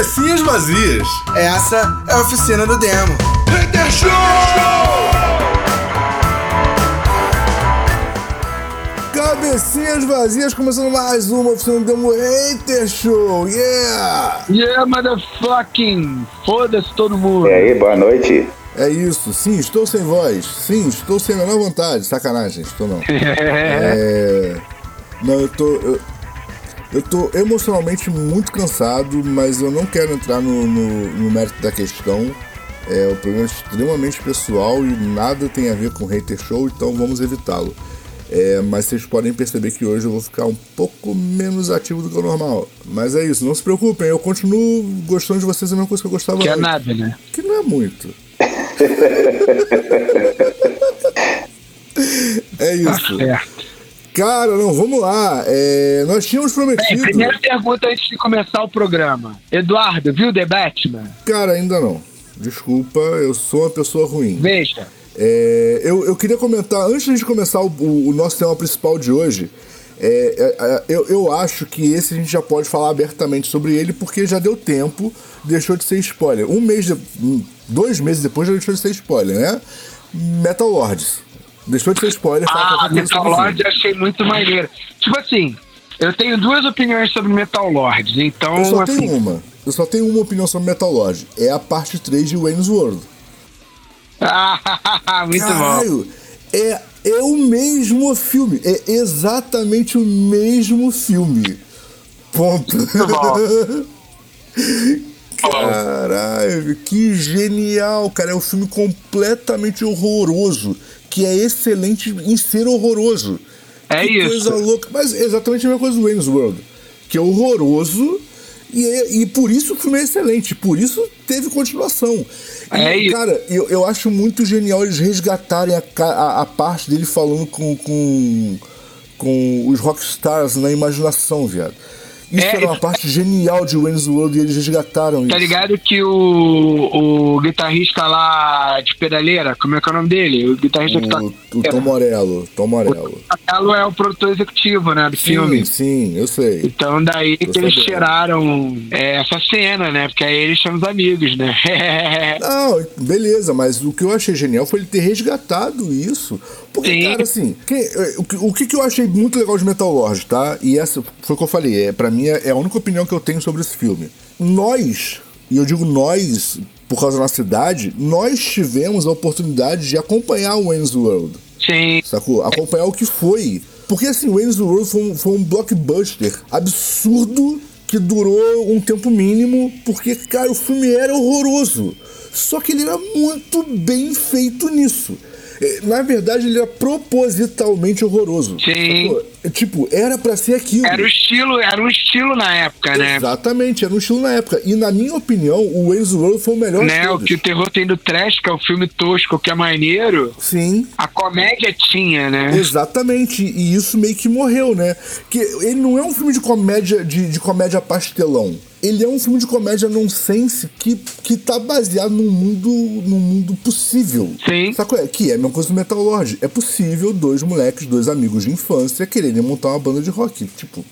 Cabecinhas vazias. Essa é a oficina do demo. Hater Show! Cabecinhas vazias, começando mais uma oficina do demo Hater Show. Yeah! Yeah, motherfucking! Foda-se todo mundo! E aí, boa noite. É isso, sim, estou sem voz. Sim, estou sem a menor vontade. Sacanagem, estou não. É. Não, eu tô. Eu, eu tô emocionalmente muito cansado, mas eu não quero entrar no, no, no mérito da questão. É um problema extremamente pessoal e nada tem a ver com hater show, então vamos evitá-lo. É, mas vocês podem perceber que hoje eu vou ficar um pouco menos ativo do que o normal. Mas é isso, não se preocupem, eu continuo gostando de vocês a mesma coisa que eu gostava Que é nada, né? Que não é muito. é Tá isso. certo. Cara, não, vamos lá. É, nós tínhamos Bem, prometido. primeira pergunta antes de começar o programa. Eduardo, viu The Batman? Cara, ainda não. Desculpa, eu sou uma pessoa ruim. Veja. É, eu, eu queria comentar, antes de começar o, o- o nosso tema principal de hoje, é, é, é, eu, eu acho que esse a gente já pode falar abertamente sobre ele, porque já deu tempo, deixou de ser spoiler. Um mês, de- dois meses depois já deixou de ser spoiler, né? Metal Lords. Deixou de ser spoiler. fala Ah, Metal Lord eu achei muito maneiro. Tipo assim, eu tenho duas opiniões sobre Metal Lords, então Eu só assim. tenho uma. Eu só tenho uma opinião sobre Metal Lord. É a parte 3 de Wayne's World. Ah, muito bom. Caralho, é, é o mesmo filme. É exatamente o mesmo filme. Ponto. bom. Caralho, que genial, cara. É um filme completamente horroroso. Que é excelente em ser horroroso. É que isso. coisa louca. Mas é exatamente a mesma coisa do Wayne's World. Que é horroroso. E, é- e por isso o filme é excelente. Por isso teve continuação. E, É isso. Cara, eu, eu acho muito genial eles resgatarem a, a, a parte dele falando com, com, com os rockstars na imaginação, viado. Isso É, era uma parte genial de Wayne's World e eles resgataram Tá isso. ligado que o, o guitarrista lá de pedaleira, como é que é o nome dele? O guitarrista que tá. O, o Tom Morello, Tom Morello. Marcelo é o produtor executivo, né, do filme. Sim, sim, eu sei. Então daí que eles tiraram é, essa cena, né? Porque aí eles são os amigos, né? Não, beleza, mas o que eu achei genial foi ele ter resgatado isso. Porque, Sim. cara, assim, quem- o, que- o que, que eu achei muito legal de Metal Lord, tá? E essa foi o que eu falei, é, pra mim é, é a única opinião que eu tenho sobre esse filme. Nós, e eu digo nós, por causa da nossa idade, nós tivemos a oportunidade de acompanhar o Wayne's World. Sim. Sacou? Acompanhar o que foi. Porque assim, Wayne's World foi um, foi um blockbuster absurdo que durou um tempo mínimo, porque, cara, o filme era horroroso. Só que ele era muito bem feito nisso. Eh, Na verdade, ele era propositalmente horroroso. Sim. Sacou? Tipo, era pra ser aquilo. Era o estilo, era um estilo na época, né? Exatamente, era um estilo na época. E na minha opinião, o Wayne's World foi o melhor Né, o que o terror tem do trash, que é o filme tosco, que é maneiro, Sim. a comédia tinha, né? Exatamente, e isso meio que morreu, né? Que ele não é um filme de comédia de, de comédia pastelão. Ele é um filme de comédia nonsense que, que tá baseado num mundo, num mundo possível. Sim. Sabe qual é? Que é a mesma coisa do Metal Lord. É possível dois moleques, dois amigos de infância quererem montar uma banda de rock. Tipo,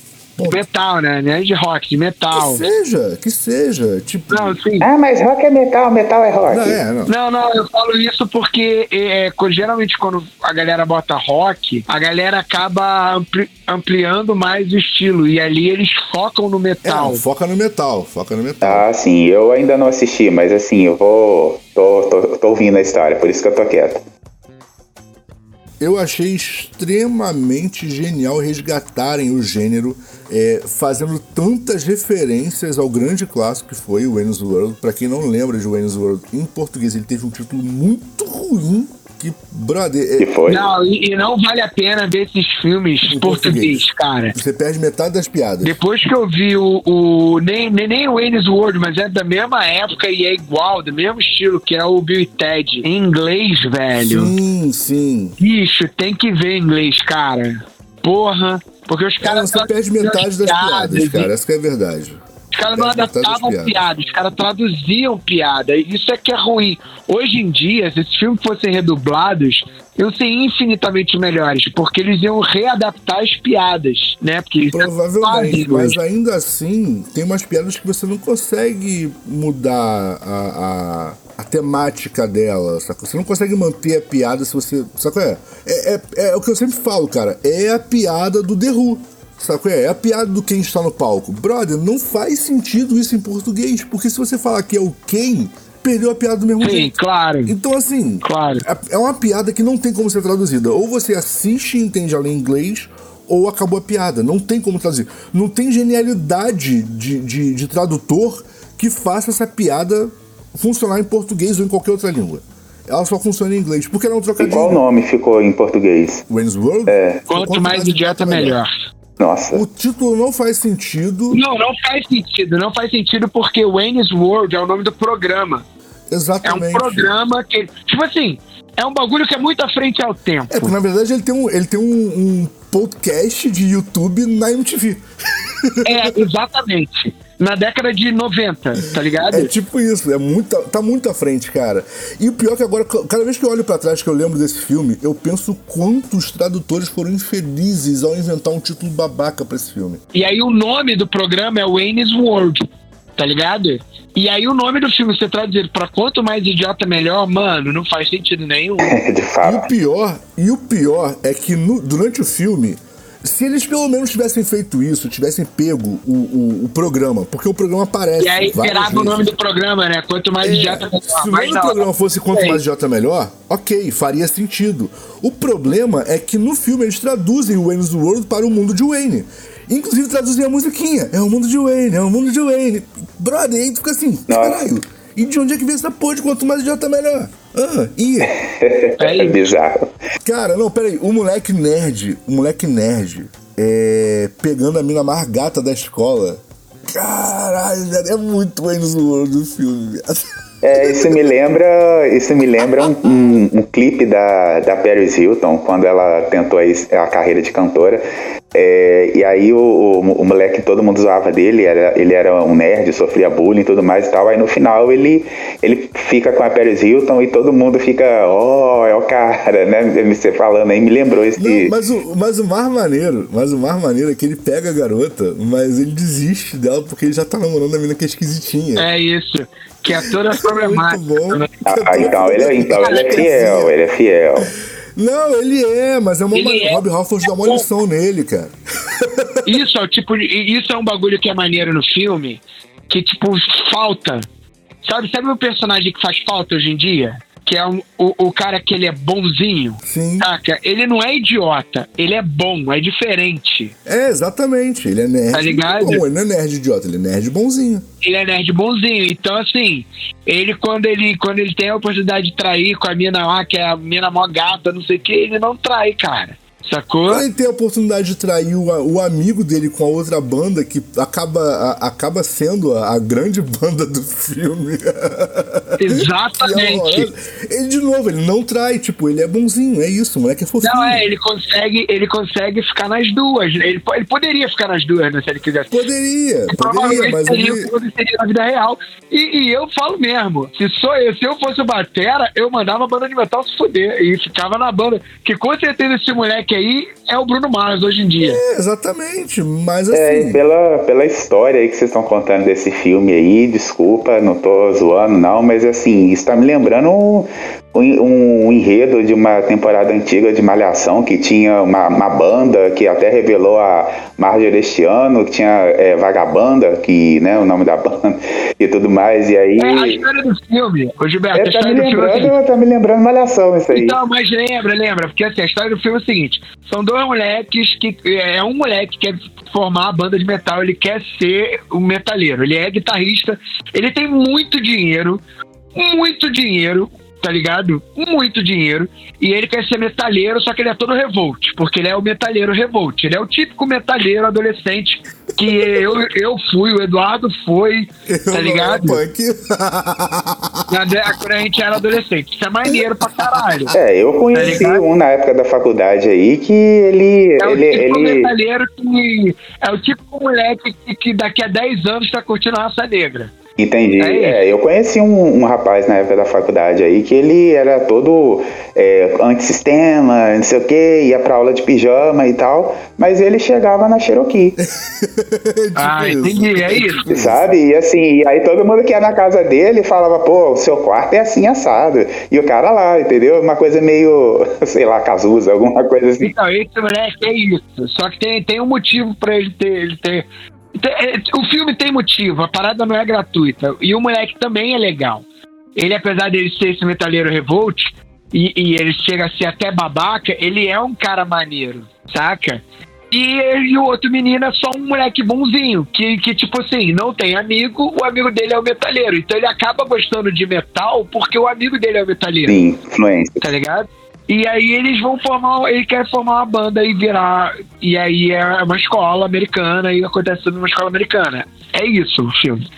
Metal, né? Não é de rock, de metal. que seja, que seja. Tipo, Não, sim. Ah, mas rock é metal, metal é rock. não, é, não. Não, não, eu falo isso porque é, quando- geralmente quando a galera bota rock, a galera acaba ampli- ampliando mais o estilo. E ali eles focam no É, metal. não, foca no metal, foca no metal. Ah, sim, eu ainda não assisti, mas assim, eu vou. Tô, tô, tô ouvindo a história, por isso que eu tô quieto. Eu achei extremamente genial resgatarem o gênero, é, fazendo tantas referências ao grande clássico que foi o Wayne's World. Pra quem não lembra de Wayne's World, em português ele teve um título muito ruim. Que, brother, Que é, foi? Não, e, e não vale a pena ver esses filmes em português, português. cara. você perde metade das piadas. Depois que eu vi o. o nem, nem, nem o Wayne's World, mas é da mesma época e é igual, do mesmo estilo, que é o Bill e Ted. Em inglês, velho. Sim, sim. Bicho, tem que ver em inglês, cara. Porra. Porque os Cara, caras. você perde metade das piadas, cara. Essa que é a verdade. Caras não É, das adaptavam piadas. piada, os caras traduziam piada. Isso é que é ruim. Hoje em dia, se esses filmes fossem redublados, iam ser infinitamente melhores, porque eles iam readaptar as piadas, né? Porque eles Provavelmente, fazem mas hoje. ainda assim, tem umas piadas que você não consegue mudar a, a, a temática dela? Você não consegue manter a piada se você. É, é, é, é o que eu sempre falo, cara. É a piada do The Sacou? É, é a piada do quem está no palco. Brother, não faz sentido isso em português, porque se você falar que é o quem, perdeu a piada do mesmo Sim, jeito. claro. Então, assim, Claro. é- é uma piada que não tem como ser traduzida. Ou você assiste e entende ela em inglês, ou acabou a piada. Não tem como traduzir. Não tem genialidade de, de, de tradutor que faça essa piada funcionar em português ou em qualquer outra língua. Ela só funciona em inglês. Porque ela é um E qual trocadilho. nome ficou em português? Wayne's World? É. Quanto mais idiota, melhor. Nossa. O título não faz sentido. Não, não faz sentido. Não faz sentido porque Wayne's World é o nome do programa. É um Exatamente. programa que. Tipo assim, é um bagulho que é muito à frente ao tempo. É, porque na verdade ele tem um, ele tem um, um podcast de YouTube na MTV. É, exatamente. Na década de 90, tá ligado? É tipo isso, é muito, tá muito à frente, cara. E o pior é que agora, cada vez que eu olho pra trás, que eu lembro desse filme, eu penso quantos tradutores foram infelizes ao inventar um título babaca pra esse filme. E aí o nome do programa é Wayne's World, tá ligado? E aí o nome do filme, você traduzir pra quanto mais idiota melhor, mano, não faz sentido nenhum. De E fato. o pior, e o pior é que no- durante o filme, se eles pelo menos tivessem feito isso, tivessem pego o, o, o programa, porque o programa aparece. E aí várias virava o nome do programa, né? Quanto mais É, idiota melhor. se o nome do não, programa fosse Quanto Sei. Mais Idiota Melhor, ok, faria sentido. O problema é que no filme eles traduzem o Wayne's World para o mundo de Wayne. Inclusive traduzem a musiquinha. É o mundo de Wayne, é o mundo de Wayne. Brother, aí tu fica assim, caralho. E de onde é que vem essa porra de Quanto Mais Idiota Melhor? Ah, e... É bizarro. Cara, não, peraí. O moleque nerd, o moleque nerd, é, pegando a mina mais gata da escola. Caralho, é muito Wayne's World do filme, viado. É, isso me lembra, isso me lembra um, um- um clipe da, da Paris Hilton, quando ela tentou aí a carreira de cantora. É, e aí o, o, o moleque, todo mundo zoava dele, era, ele era um nerd, sofria bullying e tudo mais e tal. Aí no final ele, ele fica com a Paris Hilton e todo mundo fica, ó, é o cara, né? Você falando aí me lembrou esse. Não, mas o, mas o mais maneiro, mas o mais maneiro é que ele pega a garota, mas ele desiste dela porque ele já tá namorando a mina que é esquisitinha. É isso. Que é toda Muito problemática. bom. né? Ah, então ele, é- então ele é fiel, ele é fiel. Não, ele é, mas é uma Ele maneira. é. Rob Halford dá uma lição nele, cara. Isso é o tipo de, isso é um bagulho que é maneiro no filme, que tipo falta. Sabe, sabe o personagem que faz falta hoje em dia? Que é um- o, o cara que ele é bonzinho. Sim. Saca? Ele não é idiota, ele é bom, é diferente. É, exatamente. Ele é nerd. Tá ligado? Bom, ele não é nerd idiota, ele é nerd bonzinho. Ele é nerd bonzinho. Então, assim, ele quando ele quando ele tem a oportunidade de trair com a mina lá, que é a mina mó gata, não sei o que, ele não trai, cara. Sacou? Quando ele tem a oportunidade de trair o, o amigo dele com a outra banda, que acaba, a- acaba sendo a, a grande banda do filme. É Exatamente. horrorosa. ele, de novo, ele não trai, tipo, ele é bonzinho, é isso, o moleque é fofinho. Não, é, ele consegue, ele consegue ficar nas duas. Ele, ele poderia ficar nas duas, né, se ele quisesse. Poderia, poderia, Provavelmente mas seria ele. aconteceria na vida real. E, e eu falo mesmo, se sou eu, se eu fosse o Batera, eu mandava a banda de metal se fuder e ficava na banda. Que com certeza esse moleque aí é o Bruno Mars hoje em dia. É, exatamente, mas É, assim. e pela, pela história aí que vocês estão contando desse filme aí, desculpa, não tô zoando não, mas assim, isso tá me lembrando um, um, um enredo de uma temporada antiga de Malhação, que tinha uma, uma banda que até revelou a Marjorie este ano, que tinha é, Vagabanda, que, né, o nome da banda e tudo mais, e aí... É a história do filme, ô Gilberto, É, a tá história me do filme é lembrando, tá me lembrando Malhação isso aí. Então, mas lembra, lembra, porque assim, a história do filme é o seguinte: são dois moleques que. É um moleque que quer formar a banda de metal, ele quer ser um metalheiro, ele é guitarrista, ele tem muito dinheiro, muito dinheiro. Tá ligado? Muito dinheiro. E ele quer ser metalheiro, só que ele é todo revolt. Porque ele é o metalheiro revolt. Ele é o típico metalheiro adolescente que eu, eu fui, o Eduardo foi, tá Eu ligado? era punk. Na a gente era adolescente. Isso é maneiro pra caralho. É, eu conheci Tá ligado? um na época da faculdade aí que ele. É o ele, tipo ele metalheiro que. É o tipo moleque que, que daqui a 10 anos tá curtindo a raça negra. Entendi. É. É, eu conheci um, um rapaz na época da faculdade aí que ele era todo é, antissistema, não sei o que, ia pra aula de pijama e tal, mas ele chegava na Cherokee, ah, entendi. É isso. sabe? E assim, aí todo mundo que ia na casa dele falava, pô, o seu quarto é assim assado. E o cara lá, entendeu? Uma coisa meio, sei lá, Cazuza, alguma coisa assim. Então, esse moleque é isso. Só que tem, tem um motivo pra ele ter. Ele ter o filme tem motivo, a parada não é gratuita. E o moleque também é legal. Ele, apesar dele ser esse metalheiro revolt, e, e ele chega a ser até babaca, ele é um cara maneiro, saca? E, e o outro menino é só um moleque bonzinho, que, que, tipo assim, não tem amigo, o amigo dele é o metalheiro. Então ele acaba gostando de metal porque o amigo dele é o metalheiro Sim, influência. tá ligado? E aí eles vão formar, ele quer formar uma banda e virar. E aí é uma escola americana e acontece tudo numa escola americana. É isso o filme.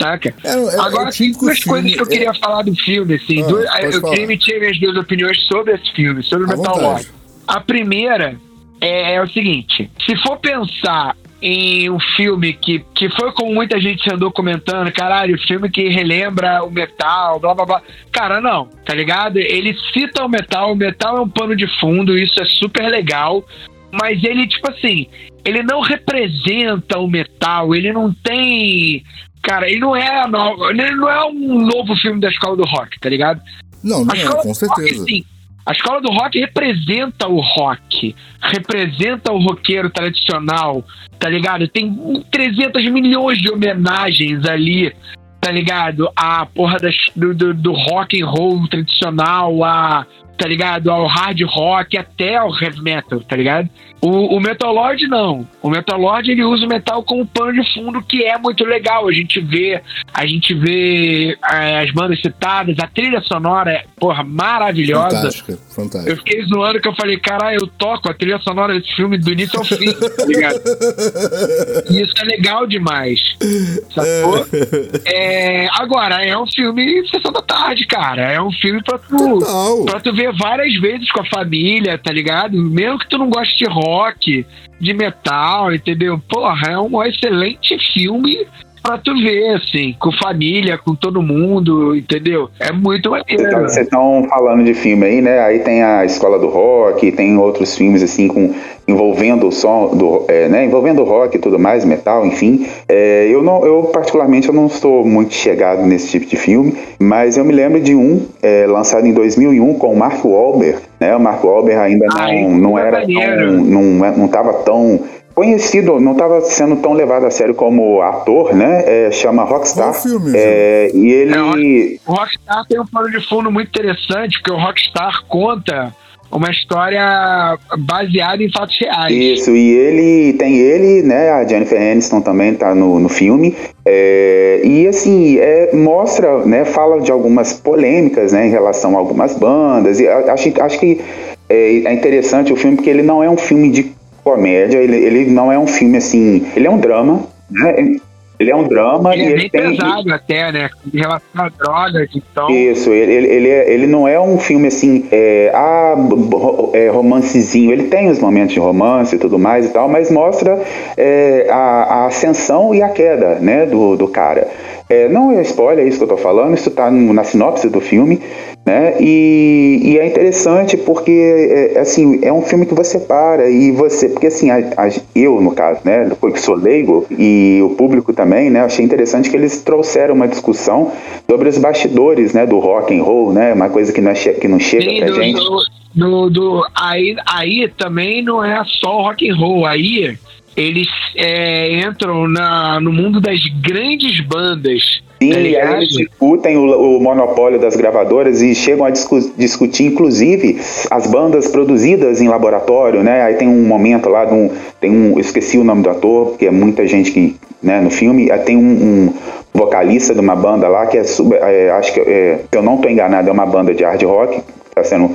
Saca? É, é- é Agora, típico duas filme, coisas que eu é- queria falar do filme, assim. Ah, duas- eu falar. queria emitir minhas duas opiniões sobre esse filme, sobre o Metal. A primeira é, é o seguinte: se for pensar em um filme que, que foi como muita gente andou comentando, caralho, filme que relembra o metal, blá blá blá. Cara, não, tá ligado? Ele cita o metal, o metal é um pano de fundo, isso é super legal, mas ele, tipo assim, ele não representa o metal, ele não tem. Cara, ele não é nova, ele não é um novo filme da escola do rock, tá ligado? Não, não é, com do rock, certeza. sim. A escola do rock representa o rock, representa o roqueiro tradicional, tá ligado? Tem 300 milhões de homenagens ali, tá ligado? A porra das, do, do, do rock and roll tradicional, a, tá ligado? Ao hard rock, até ao heavy metal, tá ligado? O, o Metal Lord não. O Metal Lord ele usa o metal como pano de fundo, que é muito legal. A gente vê, a gente vê eh, as bandas citadas, a trilha sonora é, porra, maravilhosa. Fantástica, fantástica. Eu fiquei zoando que eu falei, caralho, eu toco a trilha sonora desse filme do início ao fim, tá ligado? E isso é legal demais. Sacou? É, agora, é um filme sessão da tarde, cara. É um filme pra tu, Total. pra tu ver várias vezes com a família, tá ligado? Mesmo que tu não goste de rock, de metal, entendeu? Porra, é um excelente filme pra tu ver, assim, com família, com todo mundo, entendeu? É muito maneiro. Então, vocês estão falando de filme aí, né? Aí tem a Escola do Rock, tem outros filmes assim com envolvendo o som do, é, né? Envolvendo o rock e tudo mais, metal, enfim. É, eu não, eu particularmente eu não estou muito chegado nesse tipo de filme, mas eu me lembro de um é, lançado em 2001 com o Mark Wahlberg, né? O Mark Wahlberg ainda não, Ai, não que era maneiro. tão, não, não tava tão conhecido, não estava sendo tão levado a sério como ator, né? É, chama Rockstar. Qual filme, É, e ele O Rockstar tem um plano de fundo muito interessante, porque o Rockstar conta uma história baseada em fatos reais. Isso, e ele tem ele, né? A Jennifer Aniston também tá no, no filme. É, e assim, é, mostra, né? Fala de algumas polêmicas, né? Em relação a algumas bandas. E acho, acho que é, é interessante o filme porque ele não é um filme de comédia, ele, ele não é um filme assim. Ele é um drama, né? Ele é um drama Ele e é ele bem tem. pesado até, né? Em relação a drogas, então. Isso, ele, ele, ele, é- ele não é um filme assim, é, ah, é, romancezinho. Ele tem os momentos de romance e tudo mais e tal, mas mostra é, a, a ascensão e a queda né, do, do cara. É, não é spoiler isso que eu tô falando, isso tá no- na sinopse do filme, né? E, e é interessante porque é, assim é um filme que você para e você porque assim a- a- eu no caso né que sou leigo e o público também né achei interessante que eles trouxeram uma discussão sobre os bastidores né do rock and roll né uma coisa que não, é que não chega Sim, pra do, gente do, do, do- aí, aí também não é só o rock and roll. Aí eles é, entram na, no mundo das grandes bandas. Sim, tá eles discutem o, o monopólio das gravadoras e chegam a discu- discutir, inclusive, as bandas produzidas em laboratório, né? Aí tem um momento lá, de um, tem um, eu esqueci o nome do ator, porque é muita gente que, né, no filme, aí tem um, um vocalista de uma banda lá que é, é, acho que, é, se eu não estou enganado, é uma banda de hard rock, está sendo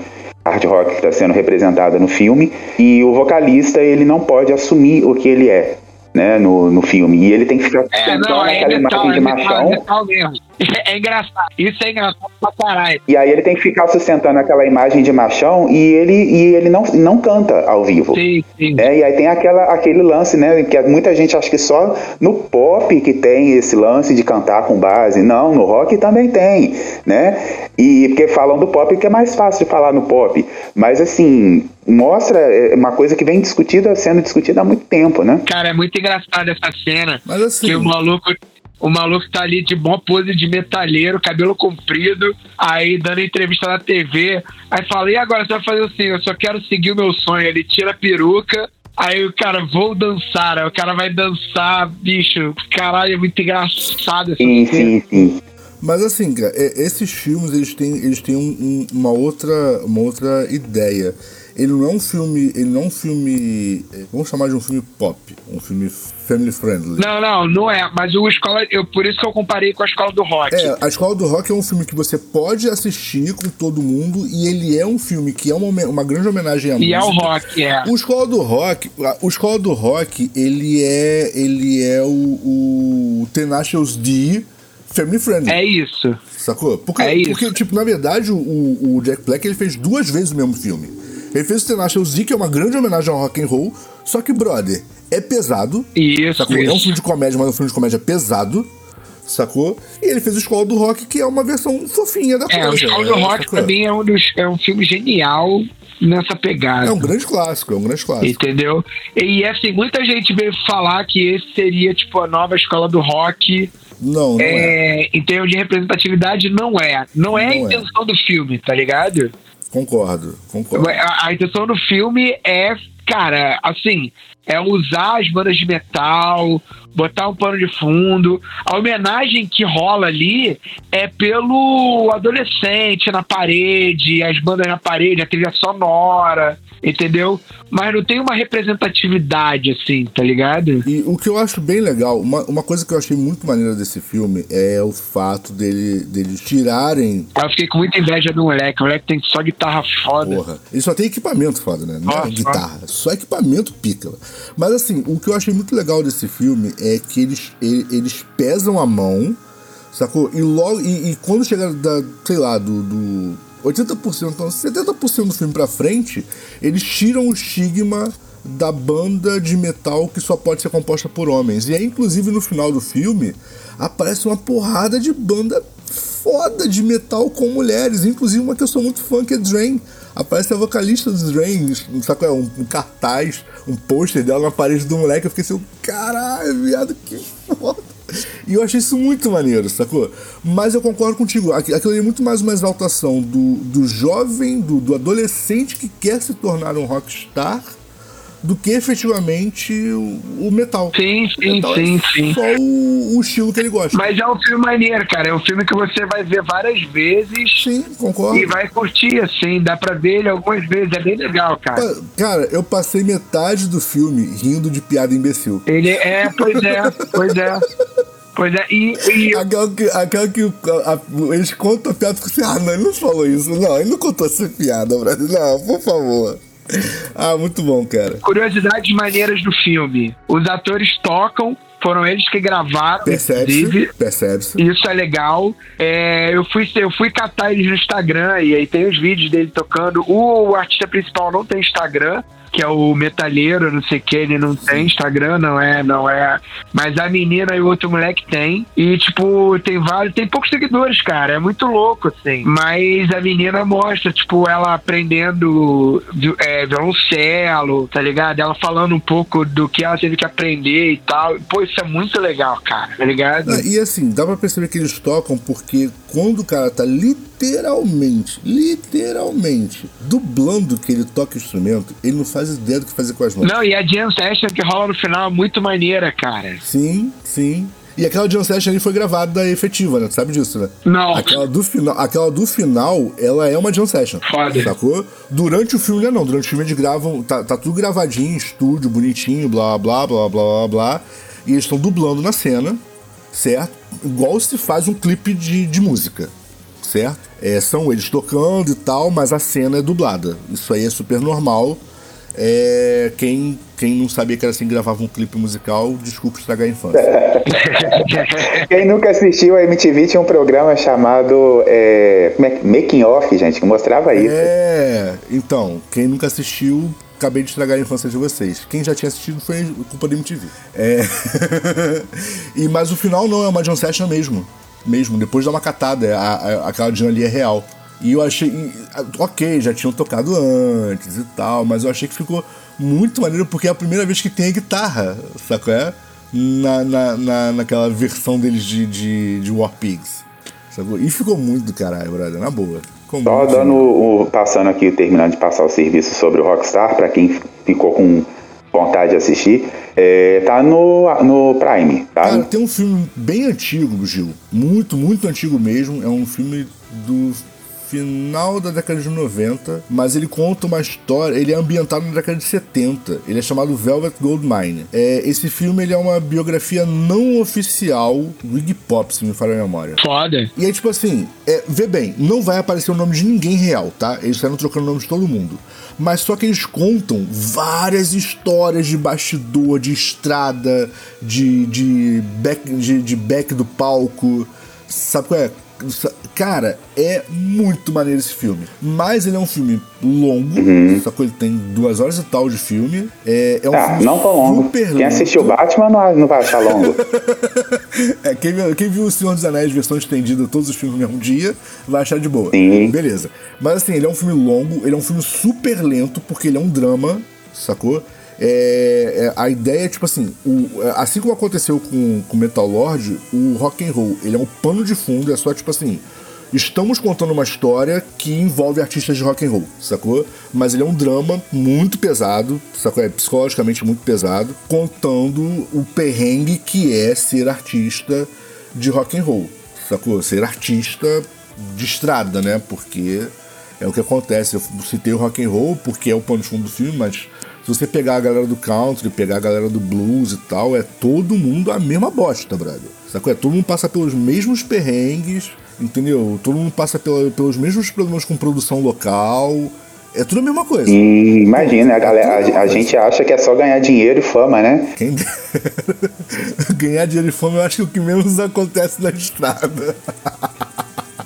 hard rock que está sendo representada no filme, e o vocalista ele não pode assumir o que ele é. né, no, no filme. E ele tem que ficar É, não, é naquela metal, imagem é de metal, machão. é metal mesmo. É engraçado. Isso é engraçado pra caralho. E aí ele tem que ficar sustentando aquela imagem de machão e ele, e ele não, não canta ao vivo. Sim, sim. É, e aí tem aquela, aquele lance, né? Que muita gente acha que só no pop que tem esse lance de cantar com base. Não, no rock também tem, né? E porque falam do pop que é mais fácil de falar no pop. Mas assim, mostra é, uma coisa que vem discutida, sendo discutida há muito tempo, né? Cara, é muito engraçado essa cena. Mas assim- Que o maluco. O maluco tá ali de bom pose de metalheiro, cabelo comprido, aí dando entrevista na TV. Aí fala, e agora você vai fazer assim, eu só quero seguir o meu sonho. Ele tira a peruca, aí o cara, vou dançar. Aí o cara vai dançar, bicho. Caralho, é muito engraçado essa Sim, cena. sim, sim. Mas assim, cara, é- esses filmes eles têm, eles têm um- um- uma, outra, uma outra ideia. Ele não é um filme. Ele não é um filme. é, Vamos chamar de um filme pop. Um filme family friendly. Não, não, não é. Mas o escola, eu, por isso que eu comparei com a escola do rock. É, A Escola do Rock é um filme que você pode assistir com todo mundo e ele é um filme que é uma, uma grande homenagem à E música. é o rock, é. O Escola do Rock, o Escola do Rock, ele é ele é o, o Tenacious D family friendly. É isso. Sacou? Porque, É isso. porque, tipo, na verdade, o, o Jack Black ele fez duas vezes o mesmo filme. Ele fez o Tenacious D, que é uma grande homenagem ao rock and roll, só que, brother, é pesado. Isso, Sacou? É um isso. filme de comédia, mas é um filme de comédia pesado. Sacou? E ele fez o Escola do Rock, que é uma versão fofinha da É, o coisa. Escola do né? Rock Sacou? pra mim é um, dos, é um filme genial nessa pegada. É um grande clássico, é um grande clássico. Entendeu? E assim, muita gente veio falar que esse seria tipo a nova escola do rock. Não, não é. É, em termos de representatividade, não é. Não é a Não é. intenção do filme, tá ligado? Concordo, concordo. A, a intenção do filme é, cara, assim, é usar as bandas de metal, botar um pano de fundo. A homenagem que rola ali é pelo adolescente na parede, as bandas na parede, a trilha sonora, entendeu? Mas não tem uma representatividade, assim, tá ligado? E o que eu acho bem legal, uma, uma coisa que eu achei muito maneira desse filme é o fato dele, deles tirarem. Eu fiquei com muita inveja do moleque. O moleque tem só guitarra foda. Porra, ele só tem equipamento foda, né? Não é guitarra, só equipamento pica. Mas assim, o que eu achei muito legal desse filme é que eles, eles pesam a mão, sacou? E logo. E, e quando chega da, sei lá, do. do 80%, então 70% do filme pra frente, eles tiram o estigma da banda de metal que só pode ser composta por homens. E aí, inclusive, no final do filme, aparece uma porrada de banda foda de metal com mulheres, inclusive uma que eu sou muito fã, que é Drain. Aparece a vocalista do Drain, sabe é? Um, um cartaz, um pôster dela na parede do moleque. Eu fiquei assim, caralho, viado, que foda. E eu achei isso muito maneiro, sacou? Mas eu concordo contigo, aqu- aquilo ali é muito mais uma exaltação do, do jovem, do, do adolescente que quer se tornar um rockstar do que efetivamente o, o metal. Sim, sim, metal sim, é sim. Só o, o estilo que ele gosta. Mas é um filme maneiro, cara. É um filme que você vai ver várias vezes Sim, concordo. e vai curtir, assim. Dá pra ver ele algumas vezes. É bem legal, cara. Cara, eu passei metade do filme rindo de piada imbecil. Ele é, pois é, pois é. Pois é, e, e Aquela que, aquela que a- a- eles contam a piada e ficam assim, ah, não, ele não falou isso. Não, ele não contou essa piada, brother. Não, por favor. Ah, muito bom, cara. curiosidades maneiras do filme. Os atores tocam, foram eles que gravaram, Percebe-se, percebe-se. Isso é legal. É, eu, fui, eu fui catar eles no Instagram e aí tem os vídeos dele tocando. O artista principal não tem Instagram, que é o metalheiro, não sei o que, ele não tem Instagram, não é, não é. Mas a menina e o outro moleque tem. E, tipo, tem vários, tem poucos seguidores, cara. É muito louco, assim. Mas a menina mostra, tipo, ela aprendendo é, violoncelo, tá ligado? Ela falando um pouco do que ela teve que aprender e tal. Pô, isso é muito legal, cara, tá ligado? Ah, E assim, dá pra perceber que eles tocam porque quando o cara tá literalmente, literalmente, dublando que ele toca o instrumento, ele não faz ideia do que fazer com as mãos. Não, e a jam session que rola no final é muito maneira, cara. Sim, sim. E aquela Jam Session ali foi gravada efetiva, né? Tu sabe disso, né? Não. Aquela do, final, aquela do final, ela é uma Jam Session. Foda. Sacou? Durante o filme, não. Durante o filme eles gravam. Tá, tá tudo gravadinho, estúdio, bonitinho, blá, blá, blá, blá, blá, blá. E eles estão dublando na cena, certo? Igual se faz um clipe de, de música, certo? É, são eles tocando e tal, mas a cena é dublada. Isso aí é super normal. É, quem, quem não sabia que era assim que gravava um clipe musical, desculpa estragar a infância. Quem nunca assistiu a MTV tinha um programa chamado é, é Making Off, gente, que mostrava isso. É, então, quem nunca assistiu, acabei de estragar a infância de vocês. Quem já tinha assistido foi culpa da MTV. É. e, mas o final não, é uma John Session mesmo. Mesmo, depois dá uma catada, é a, a- aquela John ali é real. E eu achei. e, ok, já tinham tocado antes e tal, mas eu achei que ficou muito maneiro porque é a primeira vez que tem a guitarra, sacou? É? Na, na, na, naquela versão deles de, de, de War Pigs. Sacou? E ficou muito do caralho, brother, na boa. Ficou Só dando o, passando aqui, terminando de passar o serviço sobre o Rockstar, pra quem ficou com vontade de assistir, é, tá no, no Prime, tá? Cara, tem um filme bem antigo, Gil. Muito, muito antigo mesmo. É um filme do final da década de 90, mas ele conta uma história, ele é ambientado na década de 70. Ele é chamado Velvet Goldmine. É, esse filme ele é uma biografia não oficial do Iggy Pop, se me falha a memória. Foda. E aí, tipo assim, é, vê bem, não vai aparecer o nome de ninguém real, tá? Eles saíram trocando o nome de todo mundo. Mas só que eles contam várias histórias de bastidor, de estrada, de, de, back, de, de back do palco. Sabe qual é? Cara, é muito maneiro esse filme. Mas ele é um filme longo, sacou? Ele tem duas horas e tal de filme. É, é um Ah, filme não tão longo. super Quem lento. assistiu Batman não, não vai achar longo. É, quem, viu- quem viu O Senhor dos Anéis, versão estendida, todos os filmes no mesmo dia, vai achar de boa. Sim. Beleza. Mas assim, ele é um filme longo, ele é um filme super lento, porque ele é um drama, sacou? É, é, a ideia é tipo assim, o- é, assim como aconteceu com, com Metal Lord, o rock and roll, ele é um pano de fundo, é só tipo assim, estamos contando uma história que envolve artistas de rock and roll, sacou? Mas ele é um drama muito pesado, sacou? É psicologicamente muito pesado, contando o perrengue que é ser artista de rock and roll, sacou? Ser artista de estrada, né? Porque é o que acontece. Eu citei o rock and roll porque é o pano de fundo do filme, mas você pegar a galera do country, pegar a galera do blues e tal, é todo mundo a mesma bosta, brother. Sacou? É, todo mundo passa pelos mesmos perrengues, entendeu? Todo mundo passa pela- pelos mesmos problemas com produção local. É tudo a mesma coisa. E imagina, a, galera, a, a gente acha que é só ganhar dinheiro e fama, né? Quem. Ganhar dinheiro de fome eu acho que é o que menos acontece na estrada.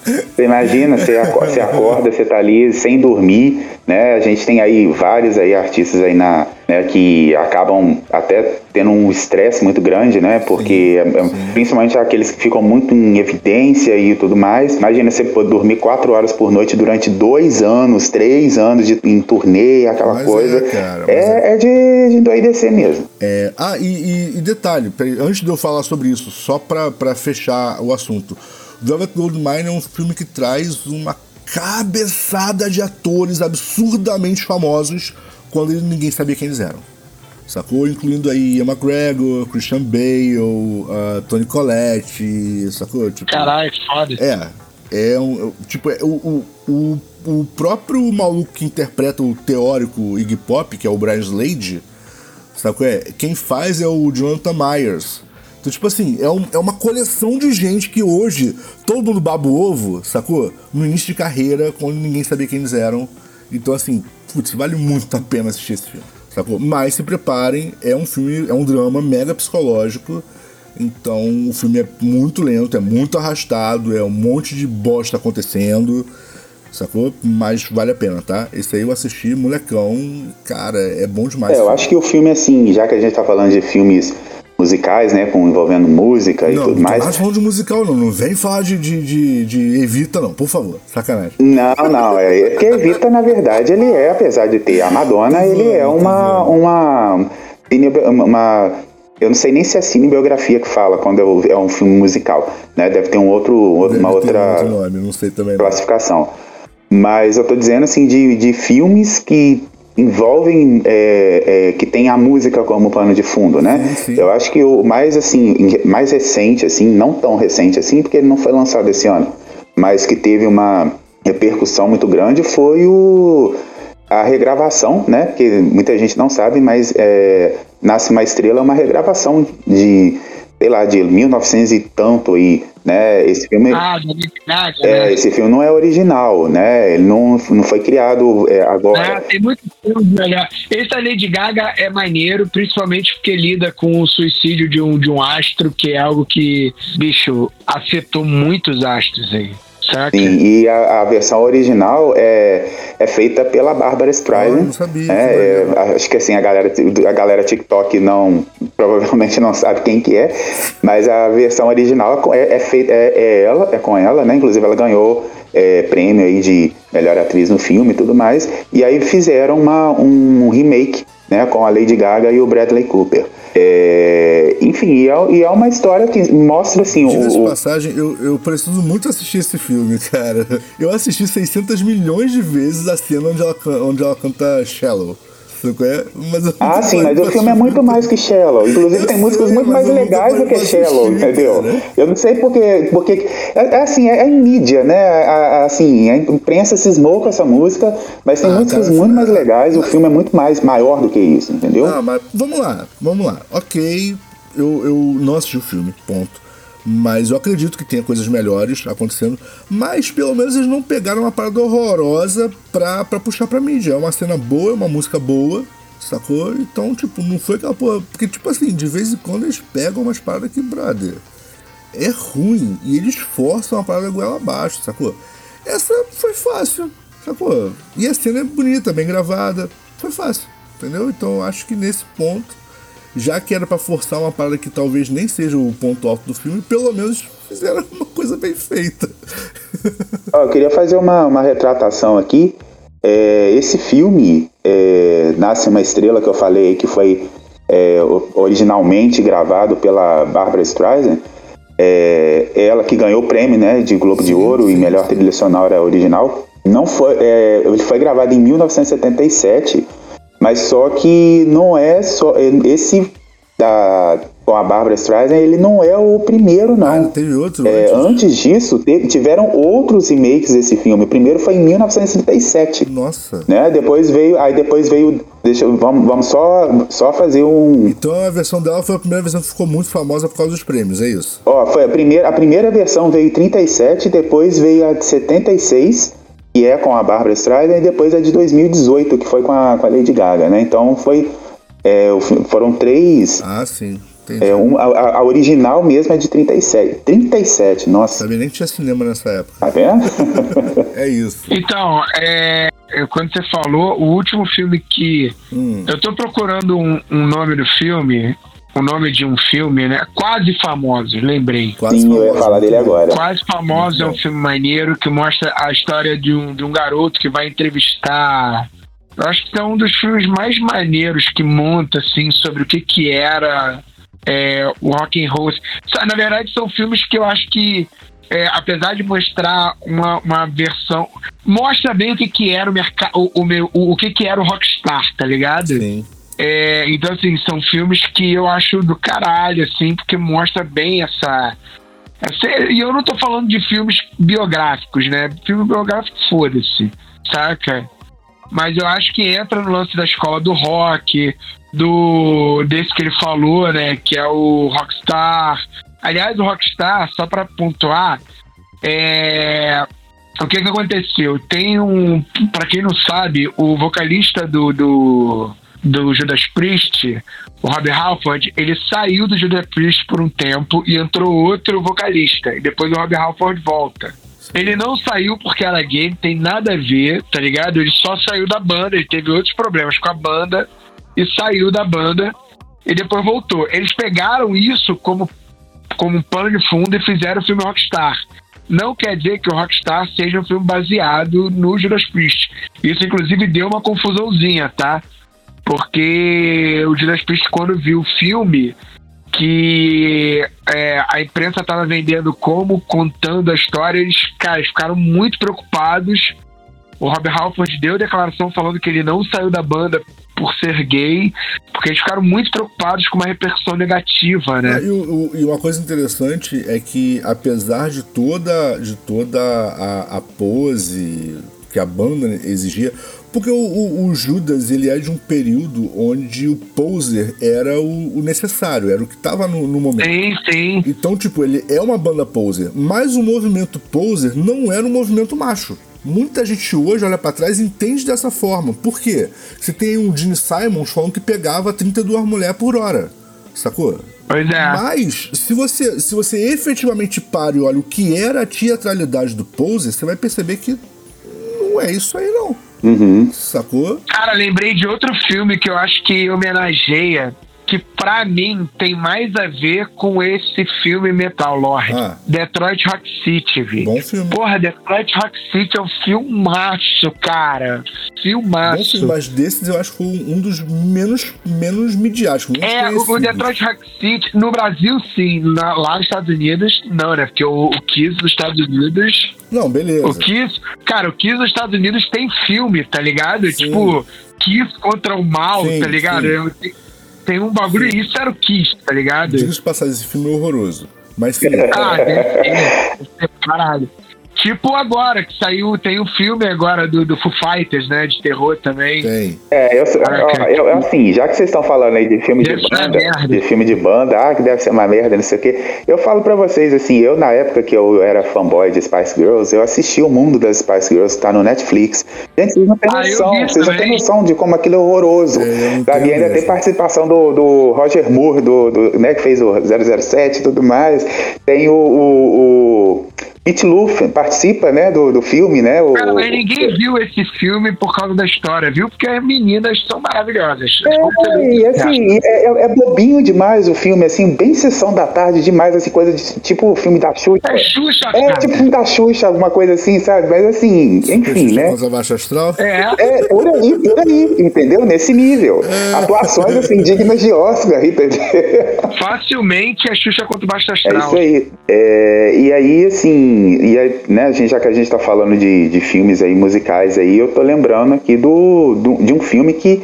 Você imagina, você acorda, você acorda, você tá ali sem dormir, né? A gente tem aí vários aí artistas aí na, né, que acabam até tendo um estresse muito grande, né? Porque é- é- principalmente aqueles que ficam muito em evidência e tudo mais. Imagina você pôr dormir quatro horas por noite durante dois anos, três anos de, em turnê, aquela Mas é, coisa. cara, mas é, é de, de endoidecer mesmo. É, ah, e, e- e detalhe, antes de eu falar sobre isso, só pra fechar o assunto. Velvet Goldmine é um filme que traz uma cabeçada de atores absurdamente famosos quando ninguém sabia quem eles eram. Sacou? Incluindo aí Ian McGregor, Christian Bale, uh, Tony Collette, sacou? Tipo, Caralho, que foda. é, é um. Tipo, é, o, o, o, o próprio maluco que interpreta o teórico Iggy Pop, que é o Brian Slade, sacou? É, quem faz é o Jonathan Myers. Então, tipo assim, é, um- é uma coleção de gente que hoje todo mundo baba o ovo, sacou? No início de carreira, quando ninguém sabia quem eles eram. Então, assim, putz, vale muito a pena assistir esse filme, sacou? Mas se preparem, é um filme, é um drama mega psicológico. Então o filme é muito lento, é muito arrastado, é um monte de bosta acontecendo, sacou? Mas vale a pena, tá? Esse aí eu assisti, molecão, cara, é bom demais. É, eu acho que o filme, assim, já que a gente tá falando de filmes musicais, né, com envolvendo música e não, tudo não mais. mais falando de musical, não. Não vem falar de, de, de, de Evita, não, por favor. Sacanagem. Não, não, é porque Evita, na verdade, ele é, apesar de ter a Madonna, ele é uma, uma, cine- uma, eu não sei nem se é cinebiografia que fala quando é é um filme musical, né? Deve ter um outro, outro- uma outra outro nome, não sei também. Não. classificação. Mas eu tô dizendo assim de, de filmes que envolvem é, é, que tem a música como plano de fundo, né? Sim, sim. Eu acho que o mais assim, mais recente assim, não tão recente assim, porque ele não foi lançado esse ano, mas que teve uma repercussão muito grande foi o a regravação, né? Que muita gente não sabe, mas é, Nasce uma Estrela é uma regravação de sei lá, de 1900 e tanto aí, né? Esse filme, Ah, Gaga, é, né? esse filme não é original, né? Ele não, não foi criado é, agora. Ah, tem muitos filmes melhor. Esse da Lady Gaga é maneiro, principalmente porque lida com o suicídio de um, de um astro, que é algo que, bicho, afetou muitos astros aí. Saca? Sim, e a, a versão original é, é feita pela Bárbara Ah, Streisand. não sabia, É, é, acho que assim, a galera, a galera TikTok não provavelmente não sabe quem que é, mas a versão original é, é feita é, é ela, é com ela, né? Inclusive ela ganhou é, prêmio aí de melhor atriz no filme e tudo mais. E aí fizeram uma, um remake, né? Com a Lady Gaga e o Bradley Cooper. É, enfim, e é, e é uma história que mostra assim o, passagem, eu, eu preciso muito assistir esse filme, cara. Eu assisti 600 milhões de vezes a cena onde ela, onde ela canta Shallow. É? Mas Ah, sim, mas o filme é muito mais que Shallow. Inclusive Eu tem sei, músicas muito mais legais do que Shallow, entendeu? cara. Eu não sei porque. porque é, é assim, é, é em mídia, né? A- assim, a imprensa cismou com essa música, mas tem Ah, músicas cara, muito mais legais. O filme é muito mais maior do que isso, entendeu? Ah, mas vamos lá, vamos lá. Ok, eu, eu não assisti o filme, ponto. Mas eu acredito que tenha coisas melhores acontecendo. Mas pelo menos eles não pegaram uma parada horrorosa pra, pra puxar pra mídia. É uma cena boa, é uma música boa, sacou? Então, tipo, não foi aquela porra. Porque, tipo assim, de vez em quando eles pegam umas paradas que, brother, é ruim. E eles forçam a parada goela abaixo, sacou? Essa foi fácil, sacou? E a cena é bonita, bem gravada. Foi fácil, entendeu? Então acho que nesse ponto, já que era pra forçar uma parada que talvez nem seja o ponto alto do filme, pelo menos fizeram uma coisa bem feita. Eu queria fazer uma, uma retratação aqui. É, esse filme, é, Nasce uma Estrela, que eu falei que foi é, originalmente gravado pela Barbara Streisand, é, ela que ganhou o prêmio né, de Globo de Ouro e melhor trilha sonora original, não foi, é, ele foi gravado em 1977, mas só que não é só esse da com a Barbara Streisand, ele não é o primeiro não. Ah, teve outro É, antes? antes disso, teve- tiveram outros remakes desse filme. O primeiro foi em 1937. Nossa. Né? Depois veio. Aí depois veio. Deixa, vamos vamos só, só fazer um. Então a versão dela foi a primeira versão que ficou muito famosa por causa dos prêmios, é isso? Ó, foi a primeira, a primeira versão veio em 37, depois veio a de 76, que é com a Barbara Streisand, e depois a de 2018, que foi com a, com a Lady Gaga, né? Então foi. é, foram três. Ah, sim. Entendi. é, um- a, a- original mesmo é de 37. 37, nossa. Sabia nem que tinha cinema nessa época. Tá vendo? É isso. Então, é, é, quando você falou, o último filme que. Hum. Eu tô procurando um, um nome do filme, o nome de um filme, né? Quase Famosos, lembrei. Quase Sim, eu ia famoso, falar dele agora. Quase Famosos é um filme maneiro que mostra a história de um, de um garoto que vai entrevistar. Eu acho que é um dos filmes mais maneiros que monta, assim, sobre o que que era é, o rock and roll. Na verdade, são filmes que eu acho que, é, apesar de mostrar uma, uma versão, mostra bem o que que era o mercado, o, o, meu- o, o que que era o rockstar, tá ligado? Sim. É, então, assim, são filmes que eu acho do caralho, assim, porque mostra bem essa. essa- e eu não tô falando de filmes biográficos, né? Filme biográfico, foda-se, saca? Mas eu acho que entra no lance da escola do rock, do desse que ele falou, né? Que é o Rockstar. Aliás, o Rockstar, só pra pontuar, é. O que que aconteceu? Tem um. Pra quem não sabe, o vocalista do, do, do Judas Priest, o Rob Halford, ele saiu do Judas Priest por um tempo e entrou outro vocalista. E depois o Rob Halford volta. Ele não saiu porque era gay, não tem nada a ver, tá ligado? Ele só saiu da banda, ele teve outros problemas com a banda e saiu da banda e depois voltou. Eles pegaram isso como, como um pano de fundo e fizeram o filme Rockstar. Não quer dizer que o Rockstar seja um filme baseado no Judas Priest. Isso, inclusive, deu uma confusãozinha, tá? Porque o Judas Priest, quando viu o filme, que é, a imprensa estava vendendo como contando a história, eles, cara, ficaram muito preocupados. O Rob Halford deu declaração falando que ele não saiu da banda por ser gay, porque eles ficaram muito preocupados com uma repercussão negativa, né? E, o- o- e uma coisa interessante é que apesar de toda, de toda a, a pose que a banda exigia, porque o, o, o Judas ele é de um período onde o poser era o, o necessário, era o que tava no, no momento. Sim, sim. Então, tipo, ele é uma banda poser, mas o movimento poser não era um movimento macho. Muita gente hoje olha pra trás e entende dessa forma. Por quê? Você tem um Gene Simons falando que pegava 32 mulheres por hora. Sacou? Pois é. Mas, se você, se você efetivamente para e olha o que era a teatralidade do Pose, você vai perceber que não é isso aí, não. Uhum. Sacou? Cara, lembrei de outro filme que eu acho que homenageia, que pra mim tem mais a ver com esse filme Metal Lord. Ah. Detroit Rock City, vi. Bom filme. Porra, Detroit Rock City é um filmaço, cara. Bom Filmaço. filme, mas desses eu acho que foi um dos menos, menos midiáticos. É, o. Detroit Rock City, no Brasil, sim. Na- lá nos Estados Unidos, não, né? Porque o, o Kiss nos Estados Unidos. Não, beleza. O Kiss. Cara, o Kiss nos Estados Unidos tem filme, tá ligado? Sim. Tipo, Kiss contra o mal, Sim, tá ligado? sim. Eu- Tem, tem um bagulho. Isso era o Kiss, tá ligado? Diga-se passagem, esse filme é horroroso. Mas sim, Ah, deve ser caralho. Tipo agora, que saiu, tem um filme agora do, do Foo Fighters, né? De terror também. tem. É, eu, Ah, eu- eu, assim, já que vocês estão falando aí de filme de banda, merda. de filme de banda, ah, que deve ser uma merda, não sei o quê. Eu falo pra vocês, assim, eu na época que eu era fanboy de Spice Girls, eu assisti o mundo das Spice Girls, tá no Netflix. Gente, vocês não têm Ah, noção, vi vocês não têm noção de como aquilo é horroroso. É, ainda tem participação do, do Roger Moore, do, do- né, que fez o 007 e tudo mais. Tem o, o, o Luffy, participa, né, do, do filme, né? O, Cara, mas ninguém viu esse filme por causa da história, viu? Porque as meninas são maravilhosas. É, e assim, é, é- é bobinho demais o filme, assim, bem sessão da tarde demais, assim, coisa de, tipo o filme da Xuxa. É Xuxa, É, cara. tipo o filme da Xuxa, alguma coisa assim, sabe? Mas assim, enfim, né? Baixa Astral. É, É, por aí, por aí, entendeu? Nesse nível. É. Atuações, assim, dignas de Oscar, entendeu? facilmente a Xuxa contra o Baixo É Astral. isso aí. É, e aí, assim, e aí, né, a gente, já que a gente tá falando de, de filmes aí, musicais aí, eu tô lembrando aqui do, do- de um filme que,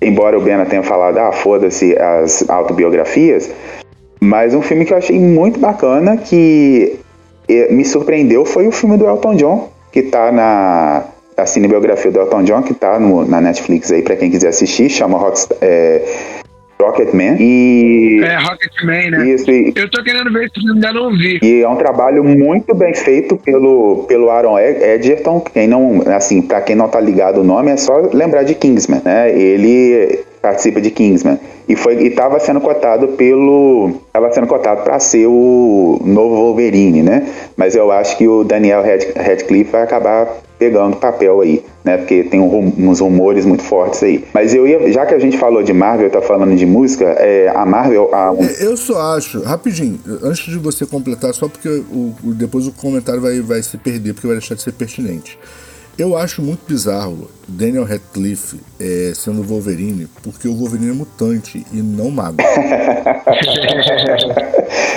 embora o Bena tenha falado, ah, foda-se as autobiografias, mas um filme que eu achei muito bacana, que eh, me surpreendeu, foi o filme do Elton John, que tá na a cinebiografia do Elton John, que tá no, na Netflix aí, pra quem quiser assistir, chama Rockstar, é, Rocketman. E... É, Rocketman, né? Isso, e, Eu tô querendo ver filme, ainda não vi. e é um trabalho muito bem feito pelo, pelo Aaron Ed- Edgerton. Quem não, assim, para quem não tá ligado o nome, é só lembrar de Kingsman, né? Ele participa de Kingsman e foi e tava sendo cotado pelo tava sendo cotado para ser o novo Wolverine, né? Mas eu acho que o Daniel Rad- Radcliffe vai acabar pegando papel aí, né? Porque tem um uns rumores muito fortes aí. Mas eu ia, já que a gente falou de Marvel, tá falando de música, é, a Marvel, a, Eu só acho, rapidinho, antes de você completar, só porque o- depois o comentário vai, vai se perder, porque vai deixar de ser pertinente. Eu acho muito bizarro Daniel Radcliffe é, sendo Wolverine, porque o Wolverine é mutante e não mago.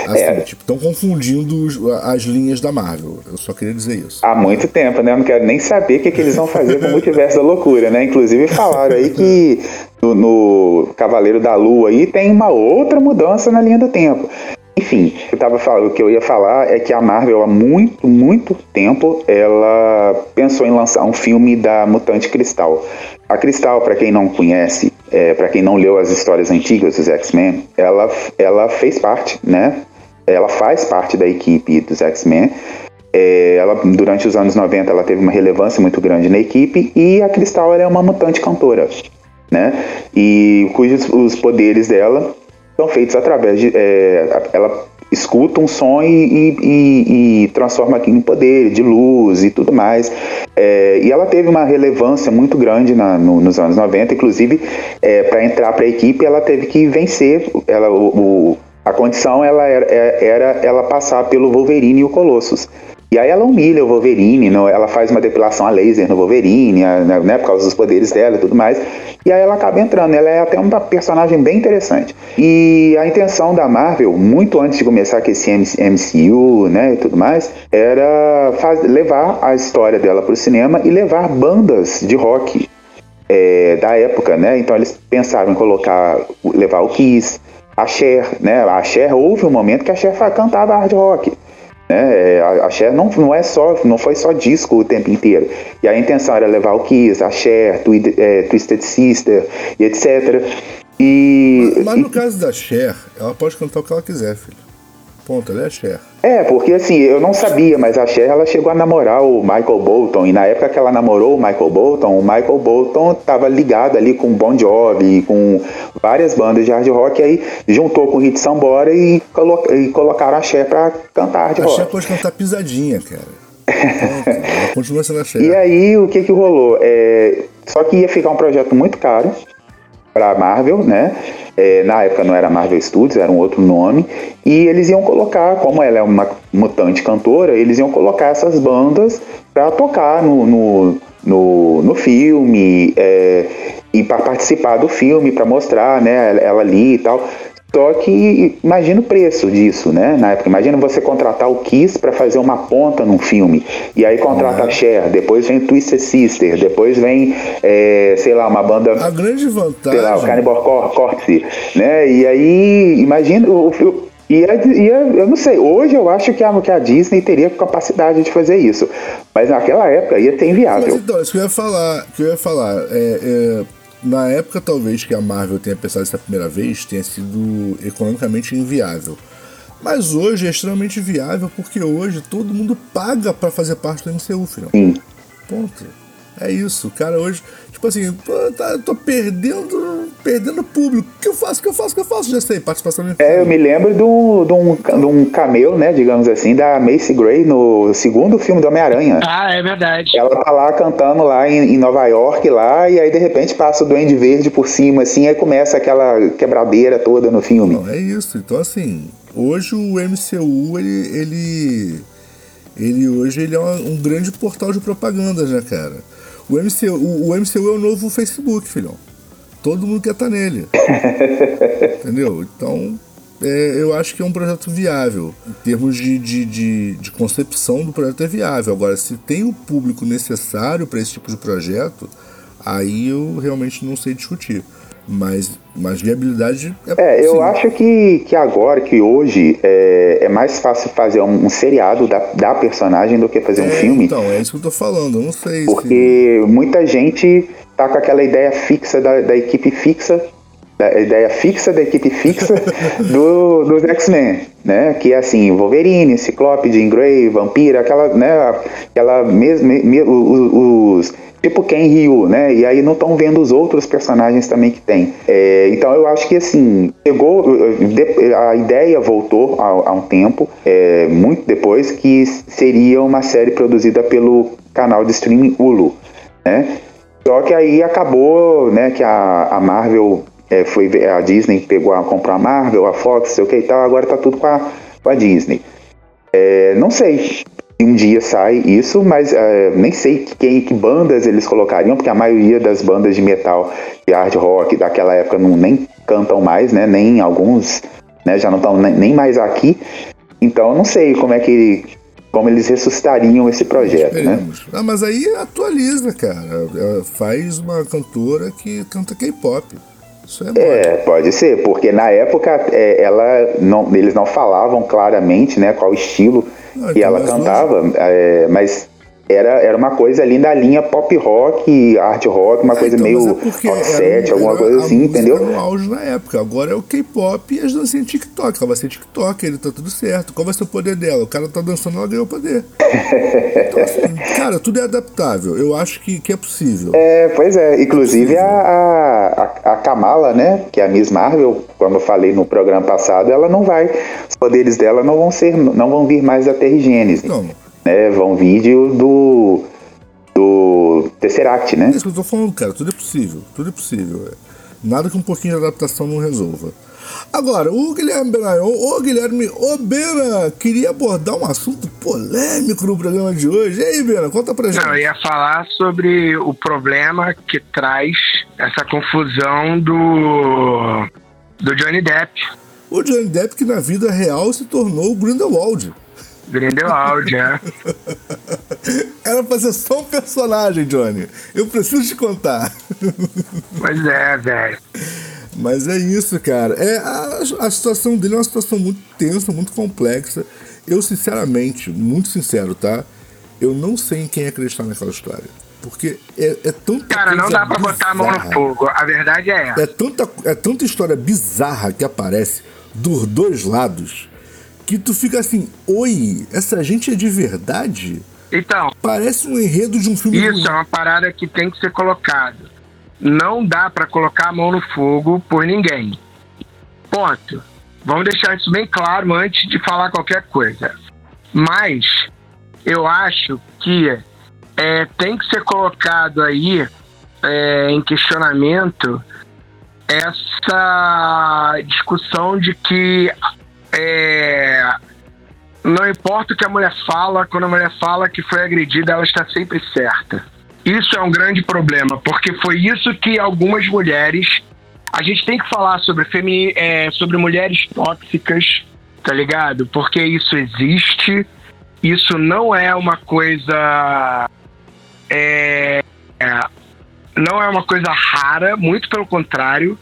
Assim, tipo, estão confundindo as linhas da Marvel. Eu só queria dizer isso. Há muito tempo, né? Eu não quero nem saber o que, que eles vão fazer com o multiverso da loucura, né? Inclusive falaram aí que no, no Cavaleiro da Lua aí tem uma outra mudança na linha do tempo. Enfim, eu tava falando, o que eu ia falar é que a Marvel há muito, muito tempo ela pensou em lançar um filme da Mutante Cristal. A Cristal, para quem não conhece, é, para quem não leu as histórias antigas dos X-Men, ela, ela fez parte, né? Ela faz parte da equipe dos X-Men. É, ela, durante os anos 90 ela teve uma relevância muito grande na equipe e a Cristal é uma mutante cantora, né? E cujos os poderes dela são feitos através de é, ela escuta um som e, e- e- e transforma aquilo em poder de luz e tudo mais. É, e ela teve uma relevância muito grande na- no- nos anos 90, inclusive para entrar para a equipe ela teve que vencer ela, o- o, a condição ela era, era ela passar pelo Wolverine e o Colossus. E aí ela humilha o Wolverine, não- ela faz uma depilação a laser no Wolverine, né, né, por causa dos poderes dela e tudo mais. E aí ela acaba entrando. Ela é até uma personagem bem interessante. E a intenção da Marvel, muito antes de começar com esse MC MCU, né, e tudo mais, era levar a história dela para o cinema e levar bandas de rock é, da época, né? Então eles pensaram em colocar, levar o Kiss, a Cher, né? A Cher houve um momento que a Cher cantava hard rock. Né? A, a Cher não, não, é só, não foi só disco o tempo inteiro. E a intenção era levar o Kiss, a Cher, Twi é, Twisted Sister e etc. E, mas, mas no caso da Cher, ela pode cantar o que ela quiser, filho. Ponto, ela é a Cher. É, porque assim, eu não sabia, mas a Cher ela chegou a namorar o Michael Bolton. E na época que ela namorou o Michael Bolton, o Michael Bolton estava ligado ali com Bon Jovi, com várias bandas de hard rock. Aí juntou com o Hit Sambora e, colo e colocaram a Cher pra cantar hard rock. A Cher pode cantar pisadinha, cara. Ela continua sendo a Cher. E aí, o que que rolou? É... Só que ia ficar um projeto muito caro pra Marvel, né? É, na época não era Marvel Studios, era um outro nome, e eles iam colocar, como ela é uma mutante cantora, eles iam colocar essas bandas para tocar no, no, no, no filme é, e para participar do filme, para mostrar né, ela ali e tal. Só que imagina o preço disso, né? Na época, imagina você contratar o Kiss para fazer uma ponta num filme. E aí contrata a Cher, depois vem Twisted Sister, depois vem, é, sei lá, uma banda. A grande vantagem. Sei lá, o Cannibal Corpse, né? E aí, imagina o, o ia, ia, eu não sei, hoje eu acho que a, que a Disney teria capacidade de fazer isso. Mas naquela época ia ser inviável. Mas então, isso que eu ia falar, que eu ia falar, é, é na época, talvez, que a Marvel tenha pensado essa primeira vez, tenha sido economicamente inviável. Mas hoje é extremamente viável porque hoje todo mundo paga para fazer parte do MCU, filho. Sim. Ponto. É isso, cara. Hoje, tipo assim, pô, tá, tô perdendo, perdendo público. O que eu faço? O que eu faço? O que eu faço? Já sei, participação É, eu me lembro de um, de um, de um cameo, né, digamos assim, da Macy Gray no segundo filme do Homem-Aranha. Ah, é verdade. Ela tá lá cantando lá em, em, Nova York, lá, e aí de repente passa o Duende Verde por cima, assim, aí começa aquela quebradeira toda no filme. Não, é isso. Então, assim, hoje o MCU, ele. ele... Ele hoje ele é um grande portal de propaganda, né, cara? O MCU, o, o MCU é o novo Facebook, filhão. Todo mundo quer estar tá nele. Entendeu? Então, é, eu acho que é um projeto viável. Em termos de, de, de, de, concepção do projeto é viável. Agora, se tem o público necessário para esse tipo de projeto, aí eu realmente não sei discutir. Mas, mas viabilidade é. É, eu acho que, que agora, que hoje, é, é mais fácil fazer um, um seriado da, da personagem do que fazer um é, filme. Então, é isso que eu tô falando, eu não sei. Porque se... muita gente tá com aquela ideia fixa da, da equipe fixa da ideia fixa da equipe fixa do, dos X-Men, né? Que é assim, Wolverine, Ciclope, Jean Grey, Vampira, aquela, né? Aquela mesmo, me, os, os tipo Ken Ryu, né? E aí não estão vendo os outros personagens também que tem. É, então eu acho que assim, chegou. A ideia voltou há, um tempo, é, muito depois, que seria uma série produzida pelo canal de streaming Hulu, né? Só que aí acabou, né, que a, a Marvel é, foi a Disney pegou a comprou a Marvel, a Fox, sei o que e tal, agora tá tudo com a, com a Disney. É, não sei um dia sai isso, mas é, nem sei que, bandas eles colocariam, porque a maioria das bandas de metal de hard rock daquela época não nem cantam mais, né? Nem alguns, né? Já não estão nem mais aqui. Então eu não sei como é que como eles ressuscitariam esse projeto, né? Ah, mas aí atualiza, cara. Faz uma cantora que canta K-pop. É, é, pode ser, porque na época é, ela não, eles não falavam claramente, né, qual estilo ah, que ela cantava, é, mas era, era uma coisa ali da linha pop rock, art rock, uma é, coisa então, meio é offset, alguma coisa assim, entendeu? no auge na época. Agora é o K-pop e as dancinhas TikTok. Ela vai ser TikTok, ele tá tudo certo. Qual vai ser o poder dela? O cara tá dançando, ela ganhou o poder. então, assim, cara, tudo é adaptável. Eu acho que, que é possível. É, pois é. Inclusive é a, a, a Kamala, né? Que é a Miss Marvel, como eu falei no programa passado, ela não vai. Os poderes dela não vão ser, não vão vir mais da Terrigênese. Não né, vão vídeo do do Tesseract, né? É isso que eu tô falando, cara, tudo é possível, tudo é possível. É. Nada que um pouquinho de adaptação não resolva. Agora, o Guilherme Benayon, o Guilherme Obena, queria abordar um assunto polêmico no programa de hoje. E aí, Bena, conta pra gente. Não, eu ia falar sobre o problema que traz essa confusão do, do Johnny Depp. O Johnny Depp que na vida real se tornou o Grindelwald. Grindelwald, é. Era pra ser só um personagem, Johnny. Eu preciso te contar. Pois é, velho. Mas é isso, cara. É, a, a situação dele é uma situação muito tensa, muito complexa. Eu, sinceramente, muito sincero, tá? Eu não sei em quem acreditar naquela história. Porque é, é tanta Cara, não dá pra botar a mão no bizarra. fogo. A verdade é essa. É tanta, é tanta história bizarra que aparece dos dois lados que tu fica assim, oi, essa gente é de verdade? Então, Parece um enredo de um filme isso ruim. é uma parada que tem que ser colocado. Não dá pra colocar a mão no fogo por ninguém. Ponto. Vamos deixar isso bem claro antes de falar qualquer coisa. Mas eu acho que é, tem que ser colocado aí é, em questionamento essa discussão de que é, não importa o que a mulher fala, quando a mulher fala que foi agredida, ela está sempre certa. Isso é um grande problema, porque foi isso que algumas mulheres. A gente tem que falar sobre, é, sobre mulheres tóxicas, tá ligado? Porque isso existe. Isso não é uma coisa. É, é, não é uma coisa rara, muito pelo contrário,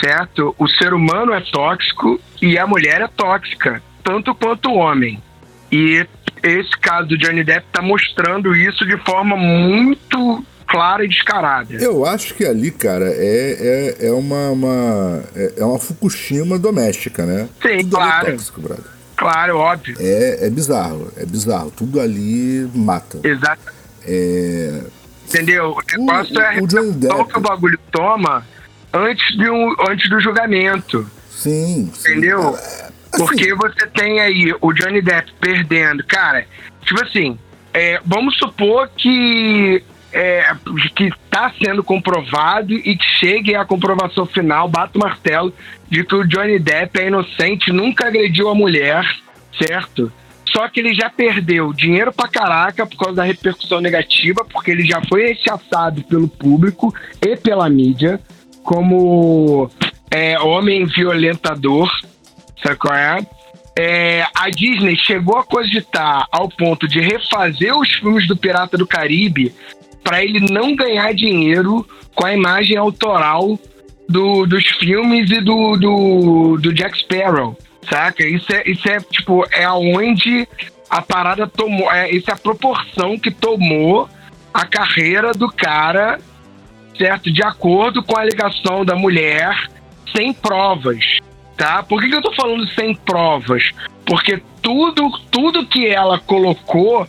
certo? O ser humano é tóxico e a mulher é tóxica, tanto quanto o homem. E esse caso do Johnny Depp tá mostrando isso de forma muito clara e descarada. Eu acho que ali, cara, é, é, é uma, uma- é, é uma Fukushima doméstica, né? Sim, Tudo é claro. tóxico, brother. Claro, óbvio. É, é bizarro, é bizarro. Tudo ali mata. Exato. É, Entendeu? O negócio é a o Johnny repercussão Depp. que o bagulho toma antes, de um, antes do julgamento. sim, sim. Entendeu? Assim, Porque você tem aí o Johnny Depp perdendo. Cara, tipo assim, é, vamos supor que é, que tá sendo comprovado e que chegue à comprovação final, bata o martelo, de que o Johnny Depp é inocente, nunca agrediu a mulher, certo? Só que ele já perdeu dinheiro pra caraca por causa da repercussão negativa, porque ele já foi rechaçado pelo público e pela mídia como é, homem violentador, sabe qual é? É, a Disney chegou a cogitar ao ponto de refazer os filmes do Pirata do Caribe para ele não ganhar dinheiro com a imagem autoral do- dos filmes e do, do, do Jack Sparrow, saca? Isso é, isso é tipo, é aonde a parada tomou, é, isso é a proporção que tomou a carreira do cara, certo? De acordo com a alegação da mulher, sem provas, tá? Por que, que eu tô falando sem provas? Porque tudo, tudo que ela colocou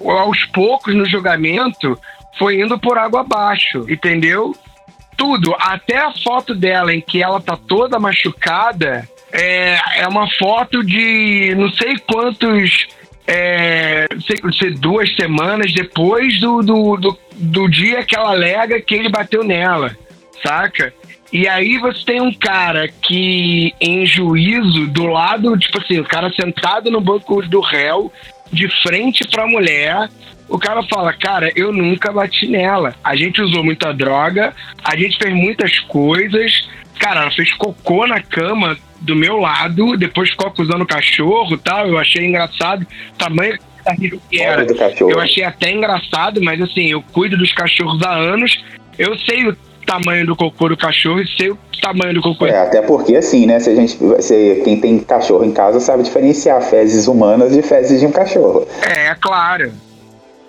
aos poucos no julgamento foi indo por água abaixo, entendeu? Tudo, até a foto dela em que ela tá toda machucada, é, é uma foto de não sei quantos. É, sei, duas semanas depois do, do, do, do dia que ela alega que ele bateu nela, saca? E aí você tem um cara que, em juízo, do lado, tipo assim, o cara sentado no banco do réu, de frente pra mulher, o cara fala, cara, eu nunca bati nela. A gente usou muita droga, a gente fez muitas coisas. Cara, ela fez cocô na cama do meu lado, depois ficou acusando o cachorro e tal. Eu achei engraçado tamanho que era. Eu achei até engraçado, mas assim, eu cuido dos cachorros há anos. Eu sei o tamanho do cocô do cachorro e sei o tamanho do cocô. É, até porque assim, né? Se a gente, se quem tem cachorro em casa sabe diferenciar fezes humanas de fezes de um cachorro. É, claro.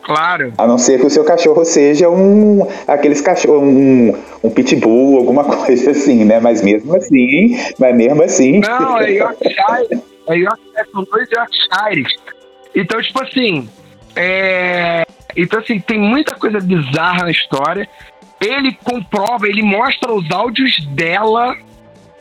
Claro. A não ser que o seu cachorro seja um aqueles cachorros, um, um pitbull, alguma coisa assim, né? Mas mesmo assim, mas mesmo assim. Não, é Yorkshire. É Yorkshire, são dois Yorkshires. Então, tipo assim, é... Então, assim, tem muita coisa bizarra na história. Ele comprova, ele mostra os áudios dela,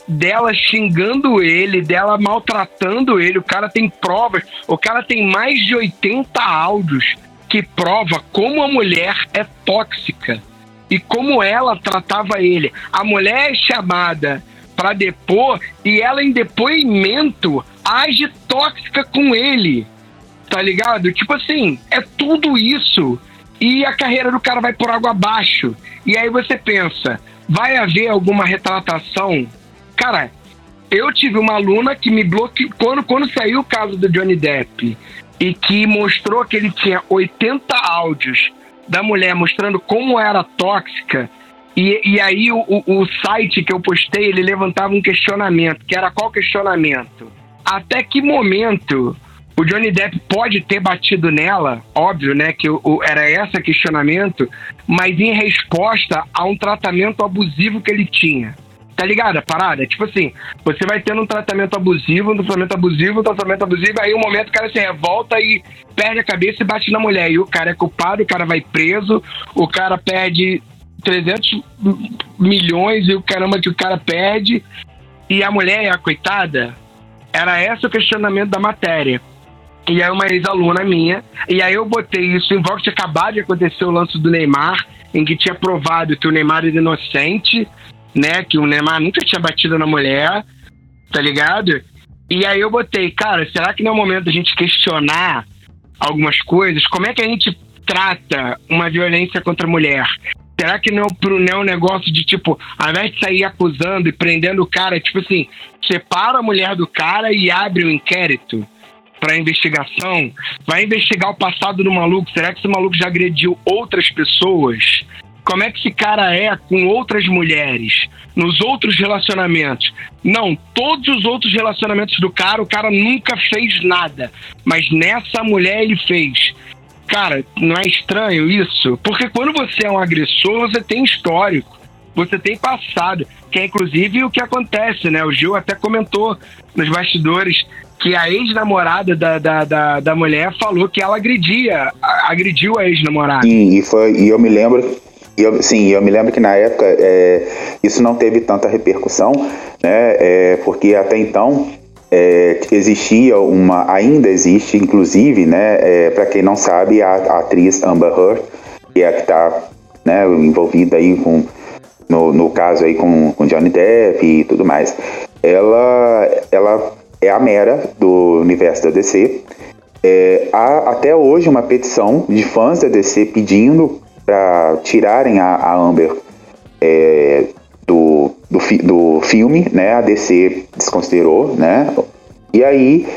dela xingando ele, dela maltratando ele. O cara tem provas. O cara tem mais de 80 áudios que prova como a mulher é tóxica e como ela tratava ele. A mulher é chamada para depor e ela em depoimento age tóxica com ele. Tá ligado? Tipo assim, é tudo isso e a carreira do cara vai por água abaixo. E aí você pensa, vai haver alguma retratação? Cara, eu tive uma aluna que me bloqueou quando, quando saiu o caso do Johnny Depp e que mostrou que ele tinha 80 áudios da mulher mostrando como era tóxica E, e aí o, o, site que eu postei, ele levantava um questionamento, que era qual questionamento? Até que momento o Johnny Depp pode ter batido nela, óbvio, né, que o, o, era esse questionamento, mas em resposta a um tratamento abusivo que ele tinha. Tá ligado? A parada? Tipo assim, você vai tendo um tratamento abusivo, um tratamento abusivo, um tratamento abusivo, aí um momento o cara se revolta e perde a cabeça e bate na mulher. E o cara é culpado, o cara vai preso, o cara perde 300 milhões e o caramba que o cara perde. E a mulher a coitada? Era esse o questionamento da matéria. E aí uma ex-aluna minha, e aí eu botei isso em voga, tinha acabado de acontecer o lance do Neymar, em que tinha provado que o Neymar era inocente, né? Que o Neymar nunca tinha batido na mulher, tá ligado? E aí eu botei, cara, será que não é o momento da gente questionar algumas coisas? Como é que a gente trata uma violência contra a mulher? Será que não, não é um negócio de tipo, ao invés de sair acusando e prendendo o cara, tipo assim, separa a mulher do cara e abre o um inquérito para investigação? Vai investigar o passado do maluco? Será que esse maluco já agrediu outras pessoas? Como é que esse cara é com outras mulheres, nos outros relacionamentos. Não, todos os outros relacionamentos do cara, o cara nunca fez nada. Mas nessa mulher ele fez. Cara, não é estranho isso? Porque quando você é um agressor, você tem histórico, você tem passado, que é inclusive o que acontece, né? O Gil até comentou nos bastidores que a ex-namorada da, da, da, da, mulher falou que ela agredia, agrediu a ex-namorada. E, e, foi, e eu me lembro eu, sim, eu me lembro que na época é, isso não teve tanta repercussão, né? É, porque até então é, existia uma, ainda existe, inclusive, né? É, Para quem não sabe, a, a, atriz Amber Heard, que é a que está né, envolvida aí com no, no caso aí com, com Johnny Depp e tudo mais, ela, ela é a mera do universo da DC. É, há até hoje uma petição de fãs da DC pedindo para tirarem a, a Amber é, do, do, fi, do, filme, né? A DC desconsiderou, né? E aí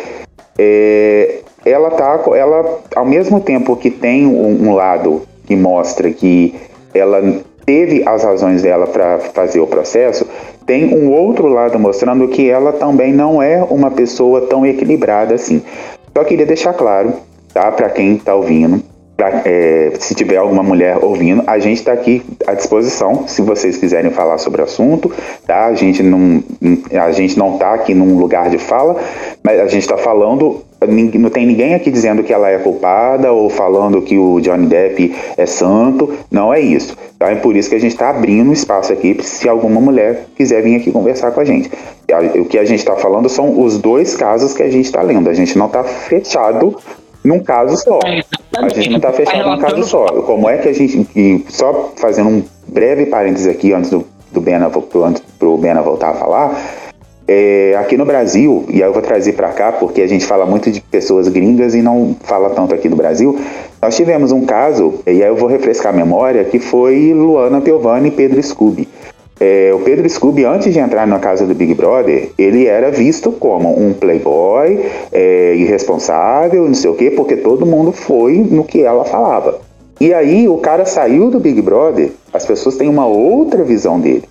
é, ela tá, ela ao mesmo tempo que tem um, um lado que mostra que ela teve as razões dela para fazer o processo, tem um outro lado mostrando que ela também não é uma pessoa tão equilibrada assim. Só queria deixar claro, tá, para quem está ouvindo, Pra, é, se tiver alguma mulher ouvindo, a gente está aqui à disposição, se vocês quiserem falar sobre o assunto, tá? A gente não, a gente não está aqui num lugar de fala, mas a gente está falando não tem ninguém aqui dizendo que ela é culpada ou falando que o Johnny Depp é santo. Não é isso. Então é por isso que a gente está abrindo espaço aqui se alguma mulher quiser vir aqui conversar com a gente. O que a gente está falando são os dois casos que a gente está lendo. A gente não está fechado num caso só. É, a gente não está fechado num caso só. Como é que a gente. E só fazendo um breve parênteses aqui antes do, do Bena, antes pro Bena voltar a falar. É, aqui no Brasil, e aí eu vou trazer para cá porque a gente fala muito de pessoas gringas e não fala tanto aqui no Brasil. Nós tivemos um caso, e aí eu vou refrescar a memória, que foi Luana Piovani e Pedro Scooby. É, o Pedro Scooby, antes de entrar na casa do Big Brother, ele era visto como um playboy, é, irresponsável, não sei o quê, porque todo mundo foi no que ela falava. E aí o cara saiu do Big Brother, as pessoas têm uma outra visão dele.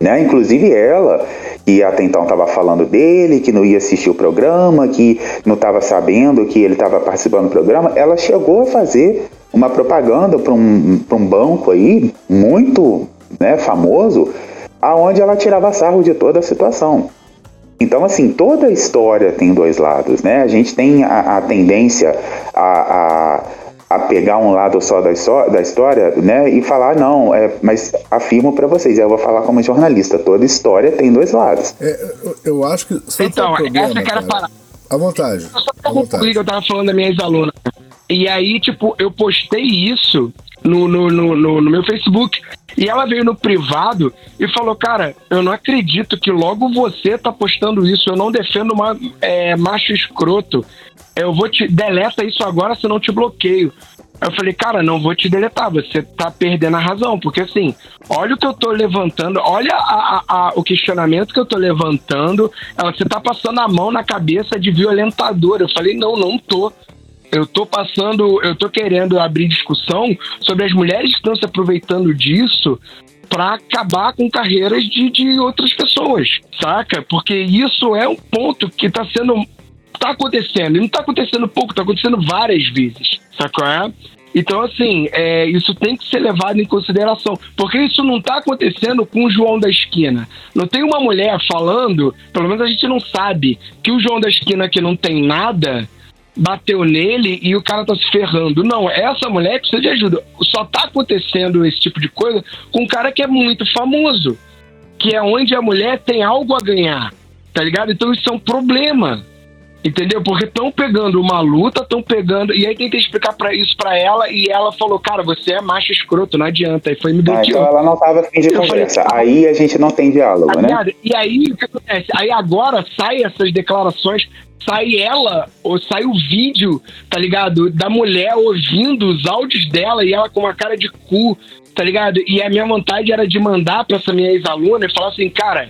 Né? Inclusive ela, que até então estava falando dele, que não ia assistir o programa, que não estava sabendo que ele estava participando do programa, ela chegou a fazer uma propaganda para um, um banco aí, muito né, famoso, aonde ela tirava sarro de toda a situação. Então, assim, toda história tem dois lados, né? A gente tem a, a tendência a, a, a, pegar um lado só da, da história, né? E falar, não, é, mas afirmo para vocês, eu vou falar como jornalista, toda história tem dois lados. É, eu, eu, acho que... Então, problema, essa que era a parada. À vontade. Eu só vontade. eu tava falando da minha ex-aluna. E aí, tipo, eu postei isso no, no, no, no, meu Facebook. E ela veio no privado e falou: Cara, eu não acredito que logo você tá postando isso. Eu não defendo uma, é, macho escroto. Eu vou te. Deleta isso agora, senão te bloqueio. Eu falei, cara, não vou te deletar, você tá perdendo a razão, porque assim, olha o que eu tô levantando, olha a, a, a, o questionamento que eu tô levantando, você tá passando a mão na cabeça de violentador. Eu falei, não, não tô. Eu tô passando, eu tô querendo abrir discussão sobre as mulheres que estão se aproveitando disso para acabar com carreiras de, de outras pessoas, saca? Porque isso é um ponto que tá sendo. tá acontecendo. E não tá acontecendo pouco, tá acontecendo várias vezes, sacou? É? Então, assim, é, isso tem que ser levado em consideração. Porque isso não está acontecendo com o João da Esquina. Não tem uma mulher falando, pelo menos a gente não sabe, que o João da Esquina que não tem nada bateu nele e o cara tá se ferrando. Não, essa mulher precisa de ajuda. Só tá acontecendo esse tipo de coisa com um cara que é muito famoso. Que é onde a mulher tem algo a ganhar. Tá ligado? Então isso é um problema. Entendeu? Porque estão pegando uma luta, estão pegando. E aí tentei explicar para isso para ela e ela falou: Cara, você é macho escroto, não adianta. E foi me ah, então ela não tava afim de eu conversa. Falei, aí a gente não tem diálogo, né? E aí o que acontece? Aí agora sai essas declarações, sai ela, ou sai o vídeo, tá ligado? Da mulher ouvindo os áudios dela e ela com uma cara de cu, tá ligado? E a minha vontade era de mandar pra essa minha ex-aluna e falar assim: Cara,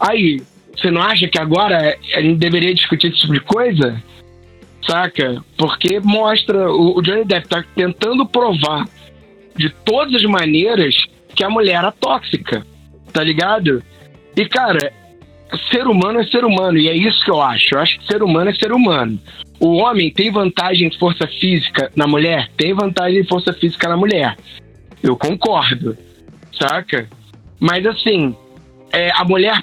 aí você não acha que agora a gente deveria discutir esse tipo de coisa? Saca? Porque mostra. O, Johnny Depp tá tentando provar de todas as maneiras que a mulher era tóxica. Tá ligado? E, cara, ser humano é ser humano. E é isso que eu acho. Eu acho que ser humano é ser humano. O homem tem vantagem em força física na mulher? Tem vantagem em força física na mulher. Eu concordo. Saca? Mas assim, é, a mulher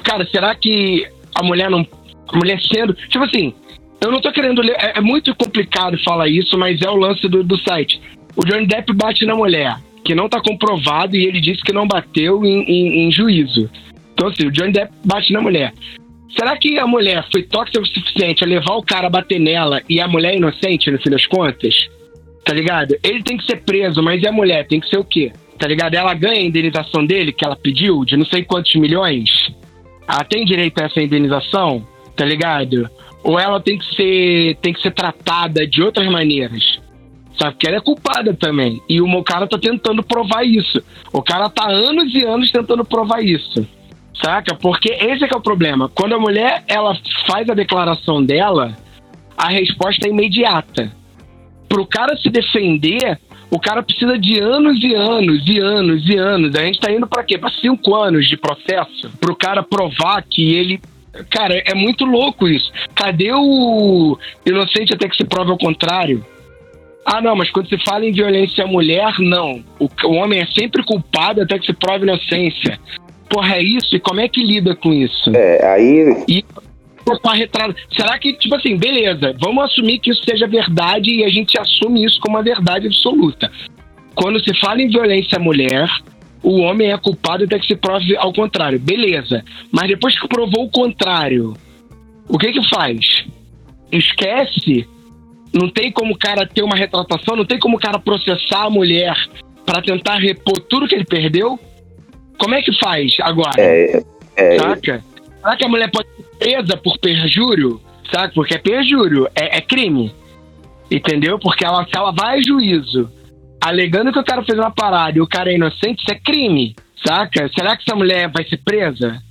cara, será que a mulher não. A mulher sendo. Tipo assim, eu não tô querendo ler. É, é muito complicado falar isso, mas é o lance do, do site. O Johnny Depp bate na mulher, que não tá comprovado e ele disse que não bateu em, em, em juízo. Então, assim, o Johnny Depp bate na mulher. Será que a mulher foi tóxica o suficiente a levar o cara a bater nela e a mulher é inocente, no fim das contas? Tá ligado? Ele tem que ser preso, mas e a mulher? Tem que ser o quê? Tá ligado? Ela ganha a indenização dele, que ela pediu, de não sei quantos milhões ela tem direito a essa indenização, tá ligado? Ou ela tem que ser, tem que ser tratada de outras maneiras. Sabe? Porque ela é culpada também. E o cara tá tentando provar isso. O cara tá anos e anos tentando provar isso. Saca? Porque esse é que é o problema. Quando a mulher ela faz a declaração dela, a resposta é imediata. Pro cara se defender, o cara precisa de anos e anos e anos e anos. A gente tá indo para quê? Para cinco anos de processo para o cara provar que ele Cara, é muito louco isso. Cadê o inocente até que se prove ao contrário? Ah, não, mas quando se fala em violência à mulher, não. O, o homem é sempre culpado até que se prove inocência. Porra, é isso? E como é que lida com isso? É, aí. E com a retrata. Será que, tipo assim, beleza, vamos assumir que isso seja verdade e a gente assume isso como uma verdade absoluta. Quando se fala em violência à mulher, o homem é culpado até que se prove ao contrário. Beleza. Mas depois que provou o contrário, o que que faz? Esquece. Não tem como o cara ter uma retratação, não tem como o cara processar a mulher para tentar repor tudo que ele perdeu. Como é que faz agora? É, é, Saca? Será que a mulher pode presa por perjúrio? Sabe? Porque é perjúrio, é, é crime. Entendeu? Porque ela, se ela vai a juízo alegando que o cara fez uma parada e o cara é inocente, isso é crime. Saca? Será que essa mulher vai ser presa?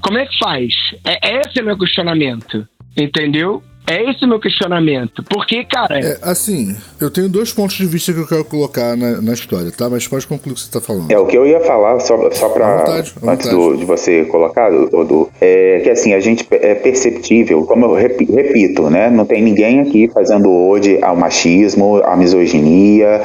Como é que faz? É, esse é meu questionamento. Entendeu? É esse o meu questionamento. Porque, cara. É, assim, eu tenho dois pontos de vista que eu quero colocar na, na história, tá? Mas pode concluir o que você tá falando. É, o que eu ia falar, só, só pra. Vontade, antes do, de você colocar, do, é que assim, a gente é perceptível, como eu repito, né? Não tem ninguém aqui fazendo hoje ao machismo, à misoginia,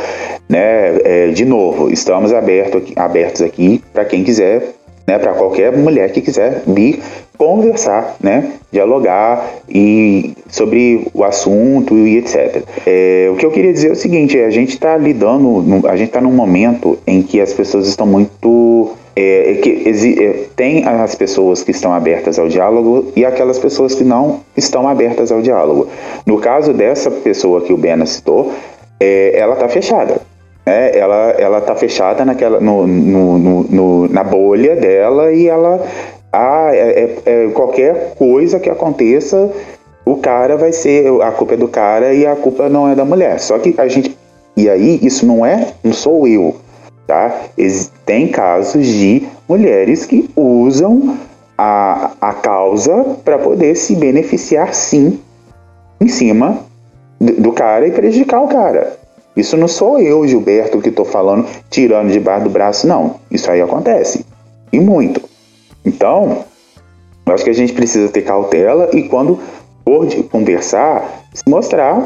né? É, de novo, estamos aberto, abertos aqui para quem quiser né, para qualquer mulher que quiser vir conversar, né, dialogar e sobre o assunto e etc. É, o que eu queria dizer é o seguinte: a gente está lidando, a gente está num momento em que as pessoas estão muito é, é que é, tem as pessoas que estão abertas ao diálogo e aquelas pessoas que não estão abertas ao diálogo. No caso dessa pessoa que o Bena citou, é, ela está fechada. É, ela ela está fechada naquela no, no, no, na bolha dela e ela ah, é, é, é, qualquer coisa que aconteça, o cara vai ser. A culpa é do cara e a culpa não é da mulher. Só que a gente. E aí, isso não é. Não sou eu. Tá? Tem casos de mulheres que usam a, a causa para poder se beneficiar, sim, em cima do cara e prejudicar o cara. Isso não sou eu, Gilberto, que estou falando, tirando debaixo do braço, não. Isso aí acontece. E muito. Então, eu acho que a gente precisa ter cautela e quando for de conversar, se mostrar,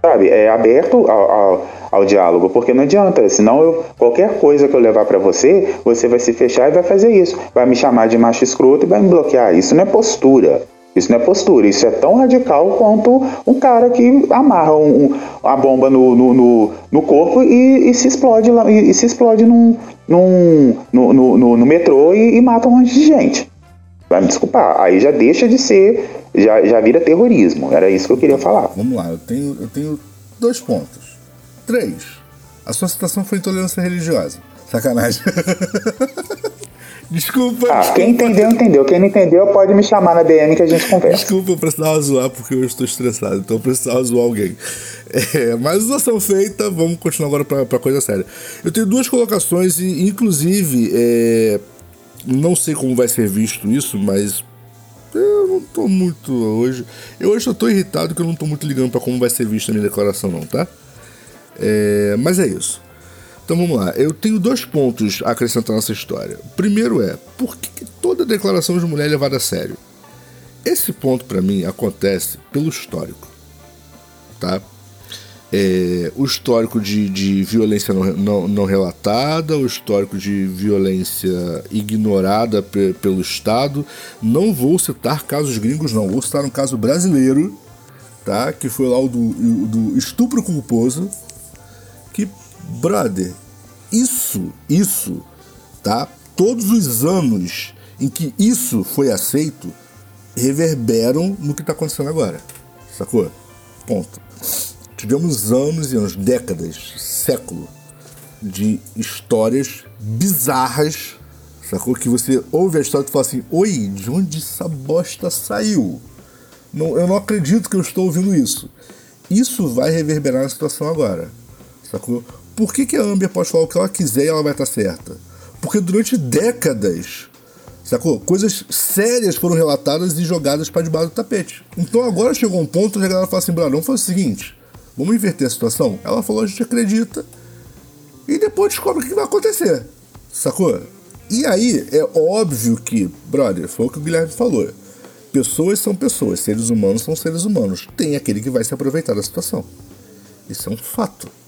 sabe, é aberto ao, ao, ao diálogo, porque não adianta, senão eu, qualquer coisa que eu levar para você, você vai se fechar e vai fazer isso, vai me chamar de macho escroto e vai me bloquear. Isso não é postura. Isso não é postura, isso é tão radical quanto um cara que amarra um, um, a bomba no, no, no, no corpo e, e, se explode e, e se explode num, num, no, no, no, metrô e, e, mata um monte de gente. Vai me desculpar, aí já deixa de ser, já, já vira terrorismo. Era isso que eu queria falar. Vamos lá, eu tenho, eu tenho dois pontos. Três. A sua citação foi intolerância religiosa. Sacanagem. Desculpa. Ah, desculpa. quem entendeu, entendeu. Quem não entendeu, pode me chamar na DM que a gente conversa. Desculpa, eu precisava zoar porque eu estou estressado, então eu precisava zoar alguém. É, mas zoação feita, vamos continuar agora para coisa séria. Eu tenho duas colocações e, inclusive, é, não sei como vai ser visto isso, mas eu não tô muito hoje. Eu hoje eu tô irritado que eu não tô muito ligando para como vai ser vista a minha declaração, não, tá? É, mas é isso. Então vamos lá, eu tenho dois pontos a acrescentar nessa história. O primeiro é, por que toda declaração de mulher é levada a sério? Esse ponto para mim acontece pelo histórico, tá? É, o histórico de, de violência não, não, não, relatada, o histórico de violência ignorada pe, pelo Estado. Não vou citar casos gringos, não. Vou citar um caso brasileiro, tá? Que foi lá o do, do estupro culposo. Que brother, isso, isso, tá? Todos os anos em que isso foi aceito reverberam no que está acontecendo agora, sacou? Ponto. Tivemos anos e anos, décadas, século de histórias bizarras, sacou? Que você ouve a história e fala assim: Oi, de onde essa bosta saiu? Não, eu não acredito que eu estou ouvindo isso. Isso vai reverberar na situação agora, sacou? Por que, que a Amber pode falar o que ela quiser e ela vai estar certa? Porque durante décadas, sacou? Coisas sérias foram relatadas e jogadas para debaixo do tapete. Então agora chegou um ponto onde a galera fala assim: vamos fazer o seguinte, vamos inverter a situação? Ela falou: a gente acredita e depois descobre o que vai acontecer, sacou? E aí é óbvio que, brother, foi o que o Guilherme falou. Pessoas são pessoas, seres humanos são seres humanos. Tem aquele que vai se aproveitar da situação. Isso é um fato.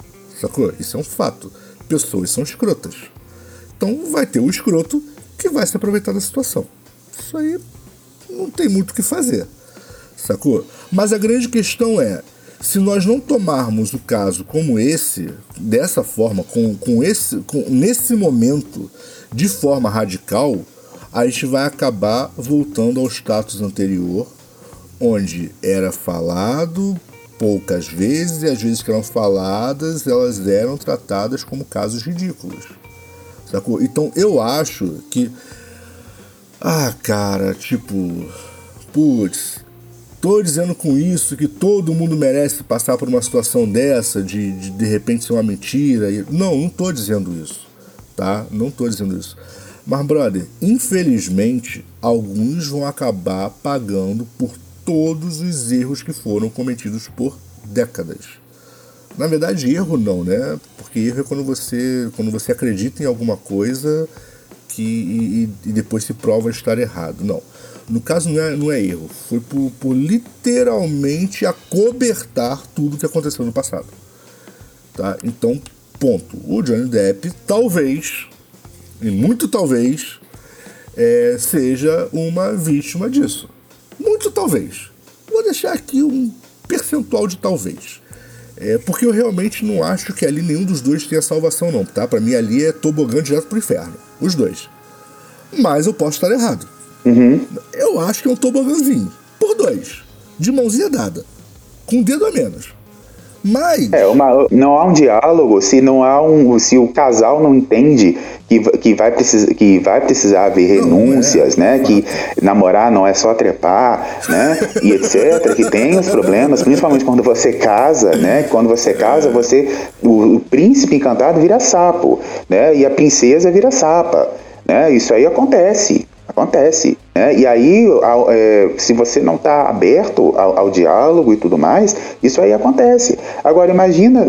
Sacou? Isso é um fato. Pessoas são escrotas. Então vai ter o escroto que vai se aproveitar da situação. Isso aí não tem muito o que fazer. Sacou? Mas a grande questão é: se nós não tomarmos o caso como esse, dessa forma, com, com esse, com, nesse momento, de forma radical, a gente vai acabar voltando ao status anterior, onde era falado poucas vezes e as vezes que eram faladas, elas eram tratadas como casos ridículos. Sacou? Então eu acho que. Ah, cara, tipo. Putz, tô dizendo com isso que todo mundo merece passar por uma situação dessa, de de, de repente ser uma mentira. Não, não tô dizendo isso, tá? Não tô dizendo isso. Mas, brother, infelizmente, alguns vão acabar pagando por todos os erros que foram cometidos por décadas. Na verdade, erro não, né? Porque erro é quando você, quando você acredita em alguma coisa que, e, e depois se prova estar errado. Não. No caso, não é, não é erro. Foi por, por literalmente acobertar tudo que aconteceu no passado. Tá? Então, ponto. O Johnny Depp, talvez, e muito talvez, é, seja uma vítima disso. Muito talvez. Vou deixar aqui um percentual de talvez. É, porque eu realmente não acho que ali nenhum dos dois tenha salvação, não, tá? Pra mim ali é tobogã direto pro inferno. Os dois. Mas eu posso estar errado. Uhum. Eu acho que é um tobogãzinho. Por dois. De mãozinha dada. Com um dedo a menos. Mas. É, uma, não há um diálogo se não há um. Se o casal não entende que, que, vai, precisar, que vai precisar haver renúncias, não, é, né? Que namorar não é só trepar, né? E etc. que tem os problemas, principalmente quando você casa, né? Quando você casa, você. O, o príncipe encantado vira sapo, né? E a princesa vira sapa. Né? Isso aí acontece. Acontece. Né? E aí, é, se você não está aberto ao, ao, diálogo e tudo mais, isso aí acontece. Agora, imagina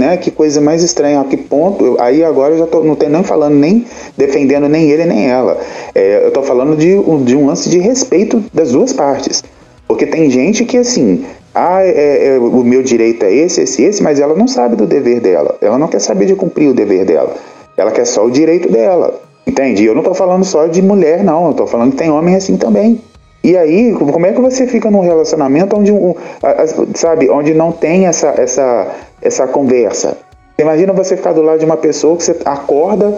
né? Que coisa mais estranha, a que ponto. eu- Aí agora eu já tô, não tenho nem falando, nem defendendo nem ele nem ela. É, eu tô falando de, um- de um lance de respeito das duas partes. Porque tem gente que assim. Ah, é- é, o meu direito é esse, esse, esse, mas ela não sabe do dever dela. Ela não quer saber de cumprir o dever dela. Ela quer só o direito dela. Entende? Eu não tô falando só de mulher, não. Eu tô falando que tem homem assim também. E aí, como é que você fica num relacionamento onde, sabe, onde não tem essa, essa, essa conversa? Imagina você ficar do lado de uma pessoa que você acorda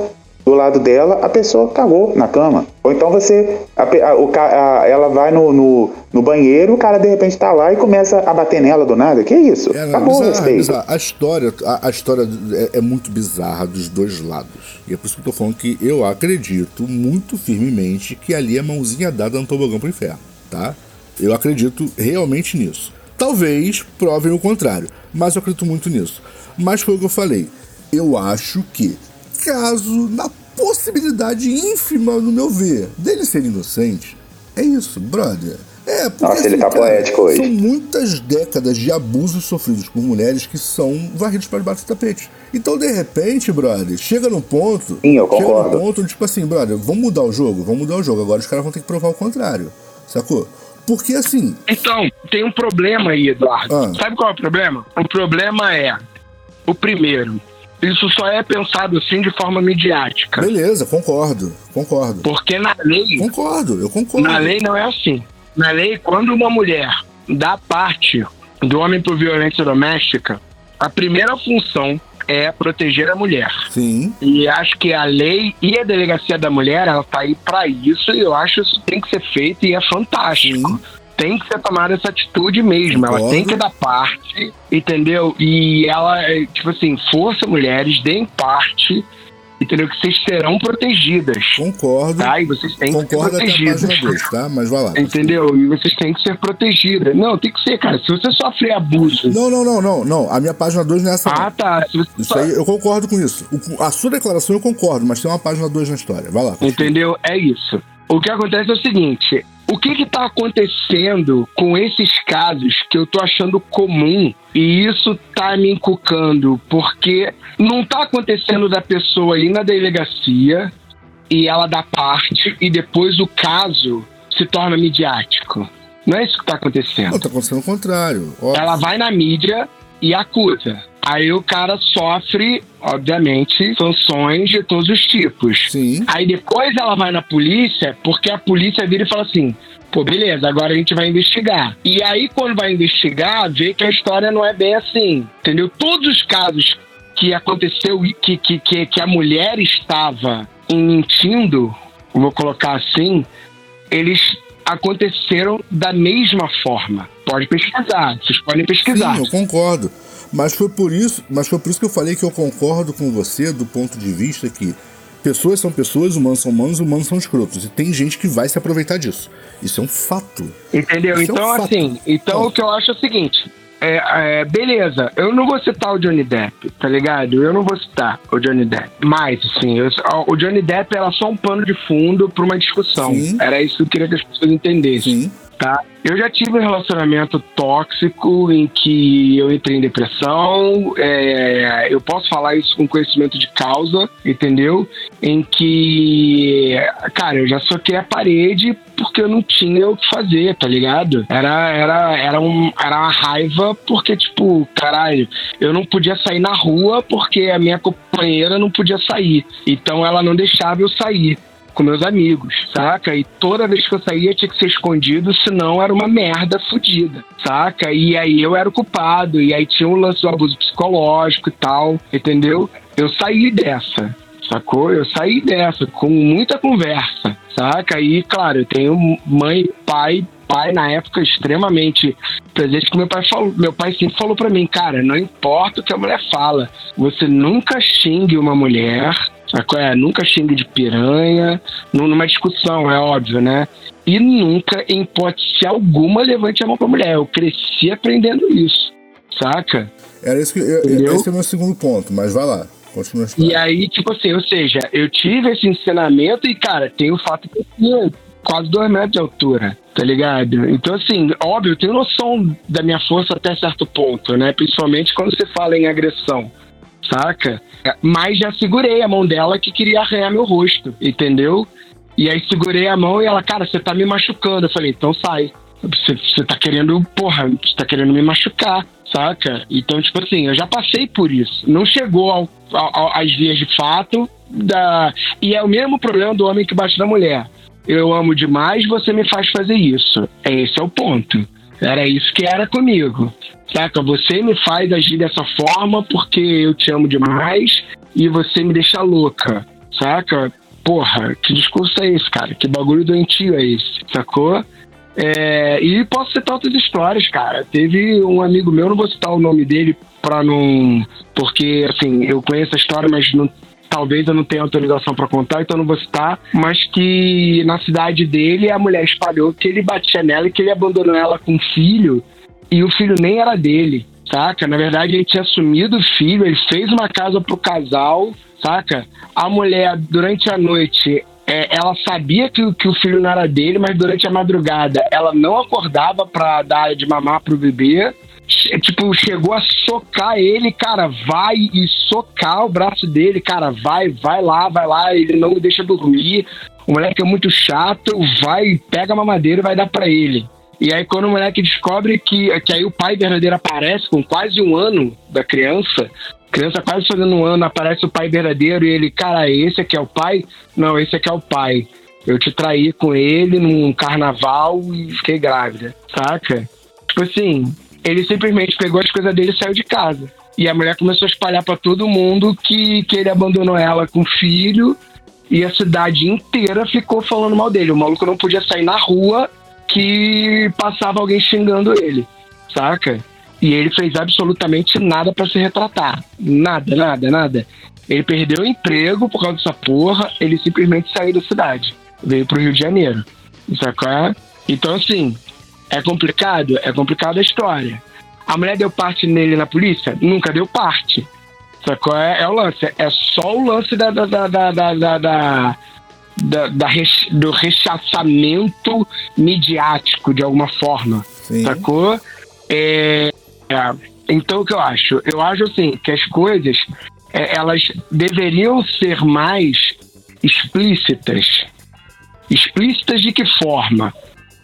do lado dela, a pessoa cagou na cama. Ou então você, a a- o a- ela vai no, no, no banheiro, o cara de repente tá lá e começa a bater nela do nada. Que isso? É, Acabou o bizarro, respeito. bizarro. A história, a, a história é, é muito bizarra dos dois lados. E é por isso que eu tô falando que eu acredito muito firmemente que ali é mãozinha dada no tobogão pro inferno, tá? Eu acredito realmente nisso. Talvez provem o contrário, mas eu acredito muito nisso. Mas foi o que eu falei. Eu acho que, caso, na possibilidade ínfima, no meu ver, dele ser inocente, é isso, brother. É, porque Nossa, ele assim, tá cara, poético hoje. São muitas décadas de abusos sofridos por mulheres que são varridos para debaixo do tapete. Então, de repente, brother, chega num ponto. Sim, eu Chega concordo. num ponto onde, tipo assim, brother, vamos mudar o jogo? Vamos mudar o jogo. Agora os caras vão ter que provar o contrário. Sacou? Porque assim, Então, tem um problema aí, Eduardo. Ah. Sabe qual é o problema? O problema é, o primeiro, isso só é pensado assim de forma midiática. beleza, concordo. Concordo. Porque na lei, Concordo, eu concordo. na lei não é assim. Na lei, quando uma mulher dá parte do homem por violência doméstica, a primeira função é proteger a mulher. Sim, E acho que a lei e a delegacia da mulher, ela tá aí pra isso, e eu acho que isso tem que ser feito e é fantástico. Sim. Tem que ser tomada essa atitude mesmo. Ela tem que dar parte, entendeu? E ela, é, tipo assim, força mulheres, deem parte, entendeu? Que vocês serão protegidas. concordo. Tá? E vocês têm que ser Concordo até a protegidas. página 2, tá? Mas vai lá. Entendeu? E vocês têm que ser protegidas. Não, tem que ser, cara. Se você sofrer abuso. Não, não, não, não, não. A minha página 2 não é essa. Ah, tá. Isso aí eu concordo com isso. A sua declaração eu concordo, mas tem uma página 2 na história. Vai lá. Entendeu? É isso. O que acontece é o seguinte: o que que tá acontecendo com esses casos que eu tô achando comum e isso tá me encucando? Porque não tá acontecendo da pessoa ir na delegacia e ela dá parte e depois o caso se torna midiático. Não é isso que tá acontecendo. Não, tá acontecendo o contrário. Ó, Ela vai na mídia e acusa. Aí o cara sofre, obviamente, sanções de todos os tipos. Sim. Aí depois ela vai na polícia, porque a polícia vira e fala assim: pô, beleza, agora a gente vai investigar. E aí, quando vai investigar, vê que a história não é bem assim. Entendeu? Todos os casos que aconteceu que, que, que, que a mulher estava mentindo, vou colocar assim, eles aconteceram da mesma forma. Pode pesquisar, vocês podem pesquisar. Sim, eu concordo. Mas foi por isso, mas foi por isso que eu falei que eu concordo com você do ponto de vista que pessoas são pessoas, humanos são humanos, humanos são escrotos. E tem gente que vai se aproveitar disso. Isso é um fato. Entendeu? Isso é um então, fato. assim, então o que eu acho é o seguinte. É, é, beleza, eu não vou citar o Johnny Depp, tá ligado? Eu não vou citar o Johnny Depp. Mas, assim, eu- o Johnny Depp era só um pano de fundo pra uma discussão. Sim. Era isso que eu queria que as pessoas entendessem. Sim. Tá? Eu já tive um relacionamento tóxico em que eu entrei em depressão. é, eu posso falar isso com conhecimento de causa, entendeu? Em que, cara, eu já soquei a parede porque eu não tinha o que fazer, tá ligado? Era, era, era, um, era uma raiva porque, tipo, caralho, eu não podia sair na rua porque a minha companheira não podia sair. Então ela não deixava eu sair com meus amigos, saca? E toda vez que eu saía tinha que ser escondido, senão era uma merda fodida, saca? E aí eu era o culpado, e aí tinha o lance do abuso psicológico e tal, entendeu? Eu saí dessa, sacou? Eu saí dessa com muita conversa, saca? E claro, eu tenho mãe, pai, pai na época extremamente presente que meu pai falou, meu pai sempre falou pra mim, cara, não importa o que a mulher fala, você nunca xingue uma mulher? É, nunca xingue de piranha, nu- numa discussão, é óbvio, né? E nunca, em hipótese alguma, levante a mão pra mulher. Eu cresci aprendendo isso, saca? Era isso que. eu- esse é o meu segundo ponto, mas vai lá. Continua E aí, tipo assim, ou seja, eu tive esse ensinamento e, cara, tem o fato que eu tinha quase dois metros de altura, tá ligado? Então, assim, óbvio, eu tenho noção da minha força até certo ponto, né? Principalmente quando você fala em agressão, saca? Mas já segurei a mão dela que queria arranhar meu rosto, entendeu? E aí segurei a mão e ela, cara, você tá me machucando. Eu falei, então sai. Você, tá querendo, porra, você tá querendo me machucar, saca? Então, tipo assim, eu já passei por isso. Não chegou ao, ao, às vias de fato. Da... E é o mesmo problema do homem que bate na mulher. Eu amo demais, você me faz fazer isso. Esse é o ponto. Era isso que era comigo. Saca? Você me faz agir dessa forma porque eu te amo demais e você me deixa louca. Saca? Porra, que discurso é esse, cara? Que bagulho doentio é esse? Sacou? É, e posso citar outras histórias, cara. Teve um amigo meu, não vou citar o nome dele pra não. Porque, assim, eu conheço a história, mas não, talvez eu não tenha autorização para contar, então não vou citar. Mas que na cidade dele a mulher espalhou que ele batia nela e que ele abandonou ela com um filho e o filho nem era dele, saca? Na verdade, ele tinha assumido o filho, ele fez uma casa pro casal, saca? A mulher, durante a noite, é, ela sabia que, que o filho não era dele, mas durante a madrugada ela não acordava para dar de mamar pro bebê. Tipo, chegou a socar ele, cara, vai e socar o braço dele, cara, vai, vai lá, vai lá, ele não deixa dormir. O moleque é muito chato, vai, pega a mamadeira e vai dar para ele. E aí, quando o moleque descobre que, que aí o pai verdadeiro aparece com quase um ano da criança, criança quase fazendo um ano, aparece o pai verdadeiro e ele, cara, esse aqui é o pai? Não, esse aqui é o pai. Eu te traí com ele num carnaval e fiquei grávida, saca? Tipo assim, ele simplesmente pegou as coisas dele e saiu de casa. E a mulher começou a espalhar para todo mundo que, que ele abandonou ela com o filho e a cidade inteira ficou falando mal dele. O maluco não podia sair na rua que passava alguém xingando ele, saca? E ele fez absolutamente nada para se retratar. Nada, nada, nada. Ele perdeu o emprego por causa dessa porra, ele simplesmente saiu da cidade. Veio pro Rio de Janeiro. Sacou? Então, assim, é complicado? É complicada a história. A mulher deu parte nele na polícia? Nunca deu parte. Sacou? É, é o lance. É só o lance da, da, da, da, da, da, da, da do rechaçamento midiático, de alguma forma. Sim. Sacou? É, é, então, o que eu acho? Eu acho, assim, que as coisas, é, elas deveriam ser mais explícitas. Explícitas de que forma?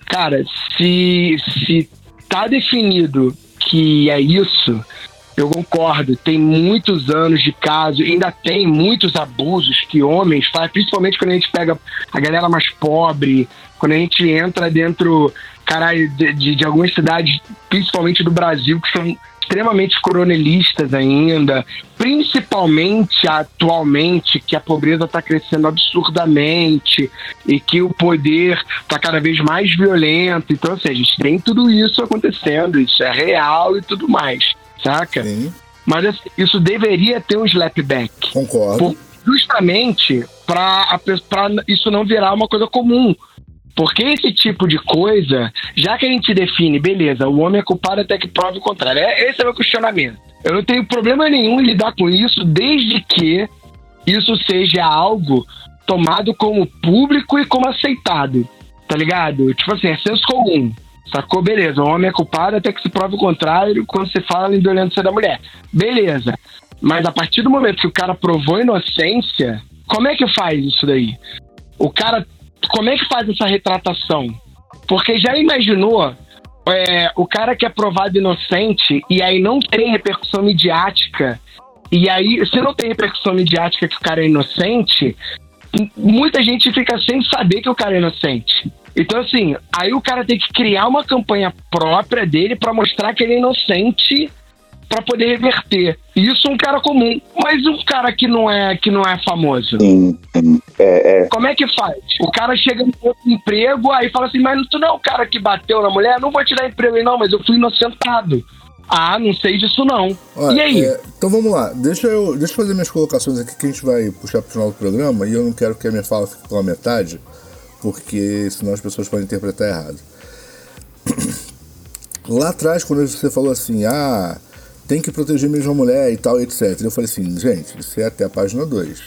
Cara, se, se tá definido que é isso, eu concordo. Tem muitos anos de caso, ainda tem muitos abusos que homens fazem, principalmente quando a gente pega a galera mais pobre, quando a gente entra dentro caralho, de, de, de algumas cidades, principalmente do Brasil, que são extremamente coronelistas ainda, principalmente atualmente que a pobreza está crescendo absurdamente e que o poder está cada vez mais violento. Então, assim, a gente tem tudo isso acontecendo, isso é real e tudo mais, saca? Sim. Mas assim, isso deveria ter um slapback. Concordo. Por, justamente para isso não virar uma coisa comum. Porque esse tipo de coisa, já que a gente define, beleza, o homem é culpado até que prove o contrário. É, esse é o meu questionamento. Eu não tenho problema nenhum em lidar com isso, desde que isso seja algo tomado como público e como aceitado. Tá ligado? Tipo assim, é senso comum. Sacou? Beleza, o homem é culpado até que se prove o contrário quando se fala em violência da mulher. Beleza. Mas a partir do momento que o cara provou inocência, como é que faz isso daí? O cara como é que faz essa retratação? Porque já imaginou é, o cara que é provado inocente e aí não tem repercussão midiática, e aí, se não tem repercussão midiática que o cara é inocente, muita gente fica sem saber que o cara é inocente. Então, assim, aí o cara tem que criar uma campanha própria dele para mostrar que ele é inocente para poder reverter. Isso um cara comum, mas um cara que não é que não é famoso. Sim, sim. É, é. Como é que faz? O cara chega no outro emprego, aí fala assim, mas tu não é o cara que bateu na mulher, não vou te dar emprego aí não, mas eu fui inocentado. Ah, não sei disso não. Olha, e aí? É, então vamos lá, deixa eu, deixa eu fazer minhas colocações aqui que a gente vai puxar pro final do programa e eu não quero que a minha fala fique pela metade, porque senão as pessoas podem interpretar errado. Lá atrás, quando você falou assim, ah, tem que proteger mesmo a mulher e tal, etc. Eu falei assim, gente, isso é até a página 2.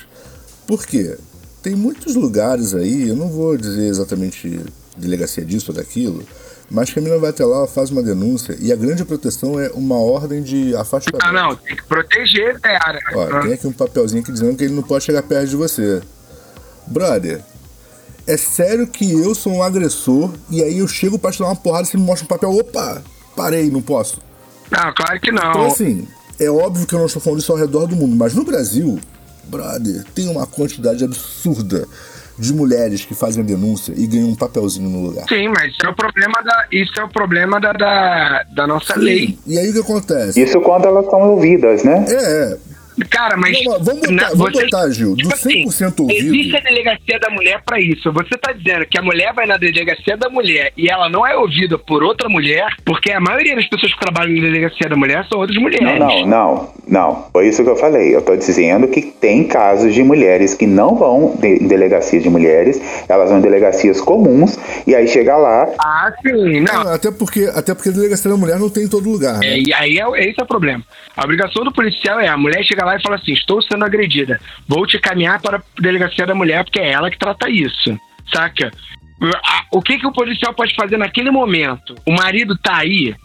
Por quê? tem muitos lugares aí, eu não vou dizer exatamente delegacia disso ou daquilo, mas que a menina vai até lá, faz uma denúncia e a grande proteção é uma ordem de afastamento. Ah, não, tem que proteger, cara. Ó, tem aqui um papelzinho aqui dizendo que ele não pode chegar perto de você. Brother, é sério que eu sou um agressor e aí eu chego pra te dar uma porrada e você me mostra um papel, opa, parei, não posso. Não, claro que não. Então assim, é óbvio que eu não estou falando isso ao redor do mundo, mas no Brasil, brother, tem uma quantidade absurda de mulheres que fazem a denúncia e ganham um papelzinho no lugar. Sim, mas isso é o problema da, isso é o problema da, da, da nossa lei. E aí o que acontece? Isso quando elas são ouvidas, né? É, é. Cara, mas. Não, mas vamos botar- na- vamos você- botar, Gil, do tipo assim, 100% ouvido. Existe a delegacia da mulher pra isso. Você tá dizendo que a mulher vai na delegacia da mulher e ela não é ouvida por outra mulher, porque a maioria das pessoas que trabalham na delegacia da mulher são outras mulheres. Não, não, não, não. Foi isso que eu falei. Eu tô dizendo que tem casos de mulheres que não vão de- em delegacias de mulheres, elas vão em delegacias comuns, e aí chega lá, Ah, sim. Não, Até porque, até porque a delegacia da mulher não tem em todo lugar, né? É, e aí é, esse é o problema. A obrigação do policial é a mulher chega lá e fala assim: estou sendo agredida, vou te caminhar para a delegacia da mulher porque é ela que trata isso, saca? O que, que o policial pode fazer naquele momento? O marido tá aí?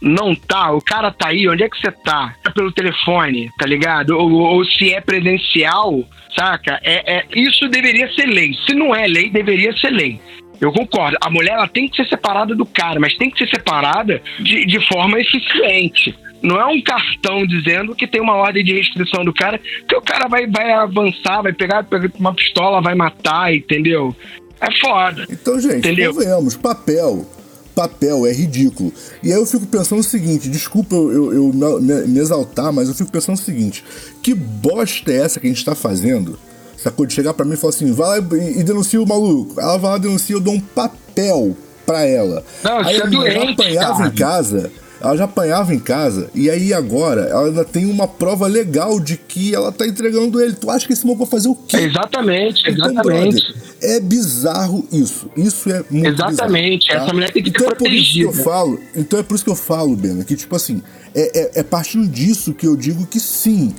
Não tá, o cara tá aí, onde é que você tá? Tá pelo telefone, tá ligado? Ou, ou se é presencial, saca? É, é, isso deveria ser lei. Se não é lei, deveria ser lei. Eu concordo. A mulher ela tem que ser separada do cara, mas tem que ser separada de, de forma eficiente. Não é um cartão dizendo que tem uma ordem de restrição do cara, que o cara vai, vai avançar, vai pegar, pegar uma pistola, vai matar, entendeu? É foda. Então, gente, Entendeu? convenhamos, papel. Papel é ridículo. E aí eu fico pensando o seguinte: desculpa eu, eu- eu me, me exaltar, mas eu fico pensando o seguinte: que bosta é essa que a gente tá fazendo? Sacou? De chegar pra mim e falar assim: vai lá e, denuncia o maluco. Ela vai lá denuncia, eu dou um papel pra ela. Não, aí isso é doente, apanhava cara. em casa. Ela já apanhava em casa e aí agora ela ainda tem uma prova legal de que ela tá entregando ele. Tu acha que esse maluco vai fazer o quê? Exatamente, Então, exatamente. brother, é bizarro isso. Isso é muito Exatamente, bizarro, essa mulher tem que então é por isso que eu protegida. falo. Então é por isso que eu falo, Bena, que tipo assim, é, é, é partindo disso que eu digo que sim.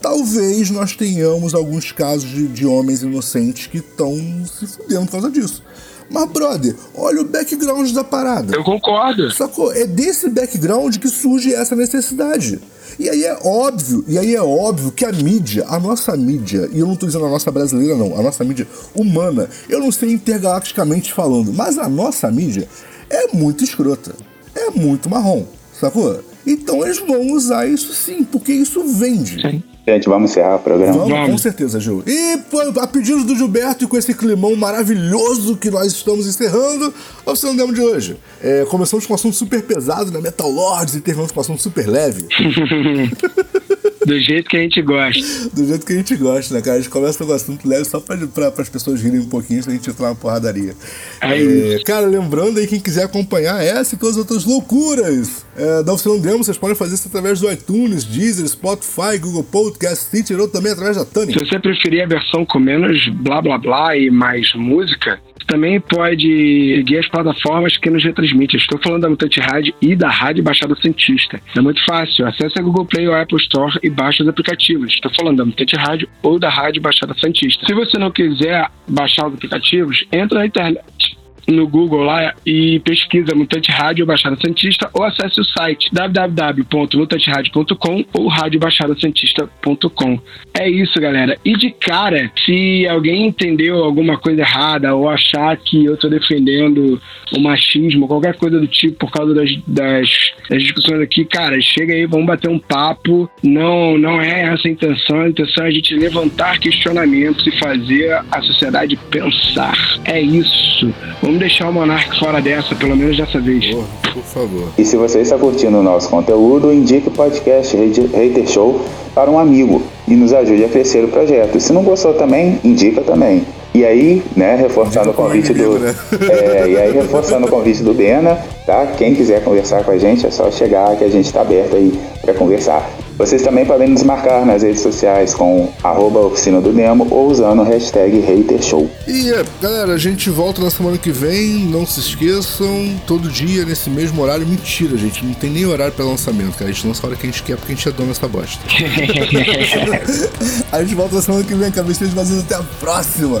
Talvez nós tenhamos alguns casos de, de homens inocentes que estão se fudendo por causa disso. Mas, brother, olha o background da parada. Eu concordo. Sacou? É desse background que surge essa necessidade. E aí é óbvio, e aí é óbvio que a mídia, a nossa mídia, e eu não tô dizendo a nossa brasileira não, a nossa mídia humana, eu não sei intergalacticamente falando, mas a nossa mídia é muito escrota. É muito marrom, sacou? Então eles vão usar isso sim, porque isso vende. Sim. Gente, vamos encerrar o programa. Vamos, Vamos. com certeza, Gil. E a pedido do Gilberto e com esse climão maravilhoso que nós estamos encerrando, o Oficina Demo de hoje. É, começamos com um assunto super pesado, né? Metal Lords, e terminamos com um assunto super leve. Do jeito que a gente gosta. Do jeito que a gente gosta, né, cara? A gente começa com um assunto leve só pra, pra, as pessoas rirem um pouquinho se a gente entrar na porradaria. É isso. cara, lembrando aí, quem quiser acompanhar essa e todas as outras loucuras é, da Oficina Demo, vocês podem fazer isso através do iTunes, Deezer, Spotify, Google Podcast, Stitcher ou também através da Tânia. Se você preferir a versão com menos blá blá blá e mais música, também pode seguir as plataformas que nos retransmite. Estou falando da Mutante Rádio e da Rádio Baixada Santista. É muito fácil. Acesse a Google Play ou a Apple Store e baixe os aplicativos. Estou falando da Mutante Rádio ou da Rádio Baixada Santista. Se você não quiser baixar os aplicativos, entra na internet no Google lá e pesquisa Mutante Rádio Baixada Santista ou acesse o site www.mutanteradio.com ou radiobaixadasantista.com. É isso, galera. E de cara, se alguém entendeu alguma coisa errada ou achar que eu tô defendendo o machismo, qualquer coisa do tipo por causa das, das, das discussões aqui, cara, chega aí, vamos bater um papo. Não, não é essa a intenção. A intenção é a gente levantar questionamentos e fazer a sociedade pensar. É isso. Vamos deixar o Monark fora dessa, pelo menos dessa vez. Porra, por favor. E se você está curtindo o nosso conteúdo, indique o podcast Hate- Hater Show para um amigo e nos ajude a crescer o projeto. Se não gostou também, indica também. E aí, né, reforçando o convite do. né? É, e aí, reforçando o convite do Bena, tá? Quem quiser conversar com a gente, é só chegar que a gente está aberto aí para conversar. Vocês também podem nos marcar nas redes sociais com arroba oficina do Demo ou usando o hashtag hatershow. E é, galera, a gente volta na semana que vem. Não se esqueçam, todo dia nesse mesmo horário. Mentira, gente, não tem nem horário para lançamento, cara. A gente lança a hora que a gente quer porque a gente é dono dessa bosta. a gente volta na semana que vem, cabeça de vazios. Até a próxima.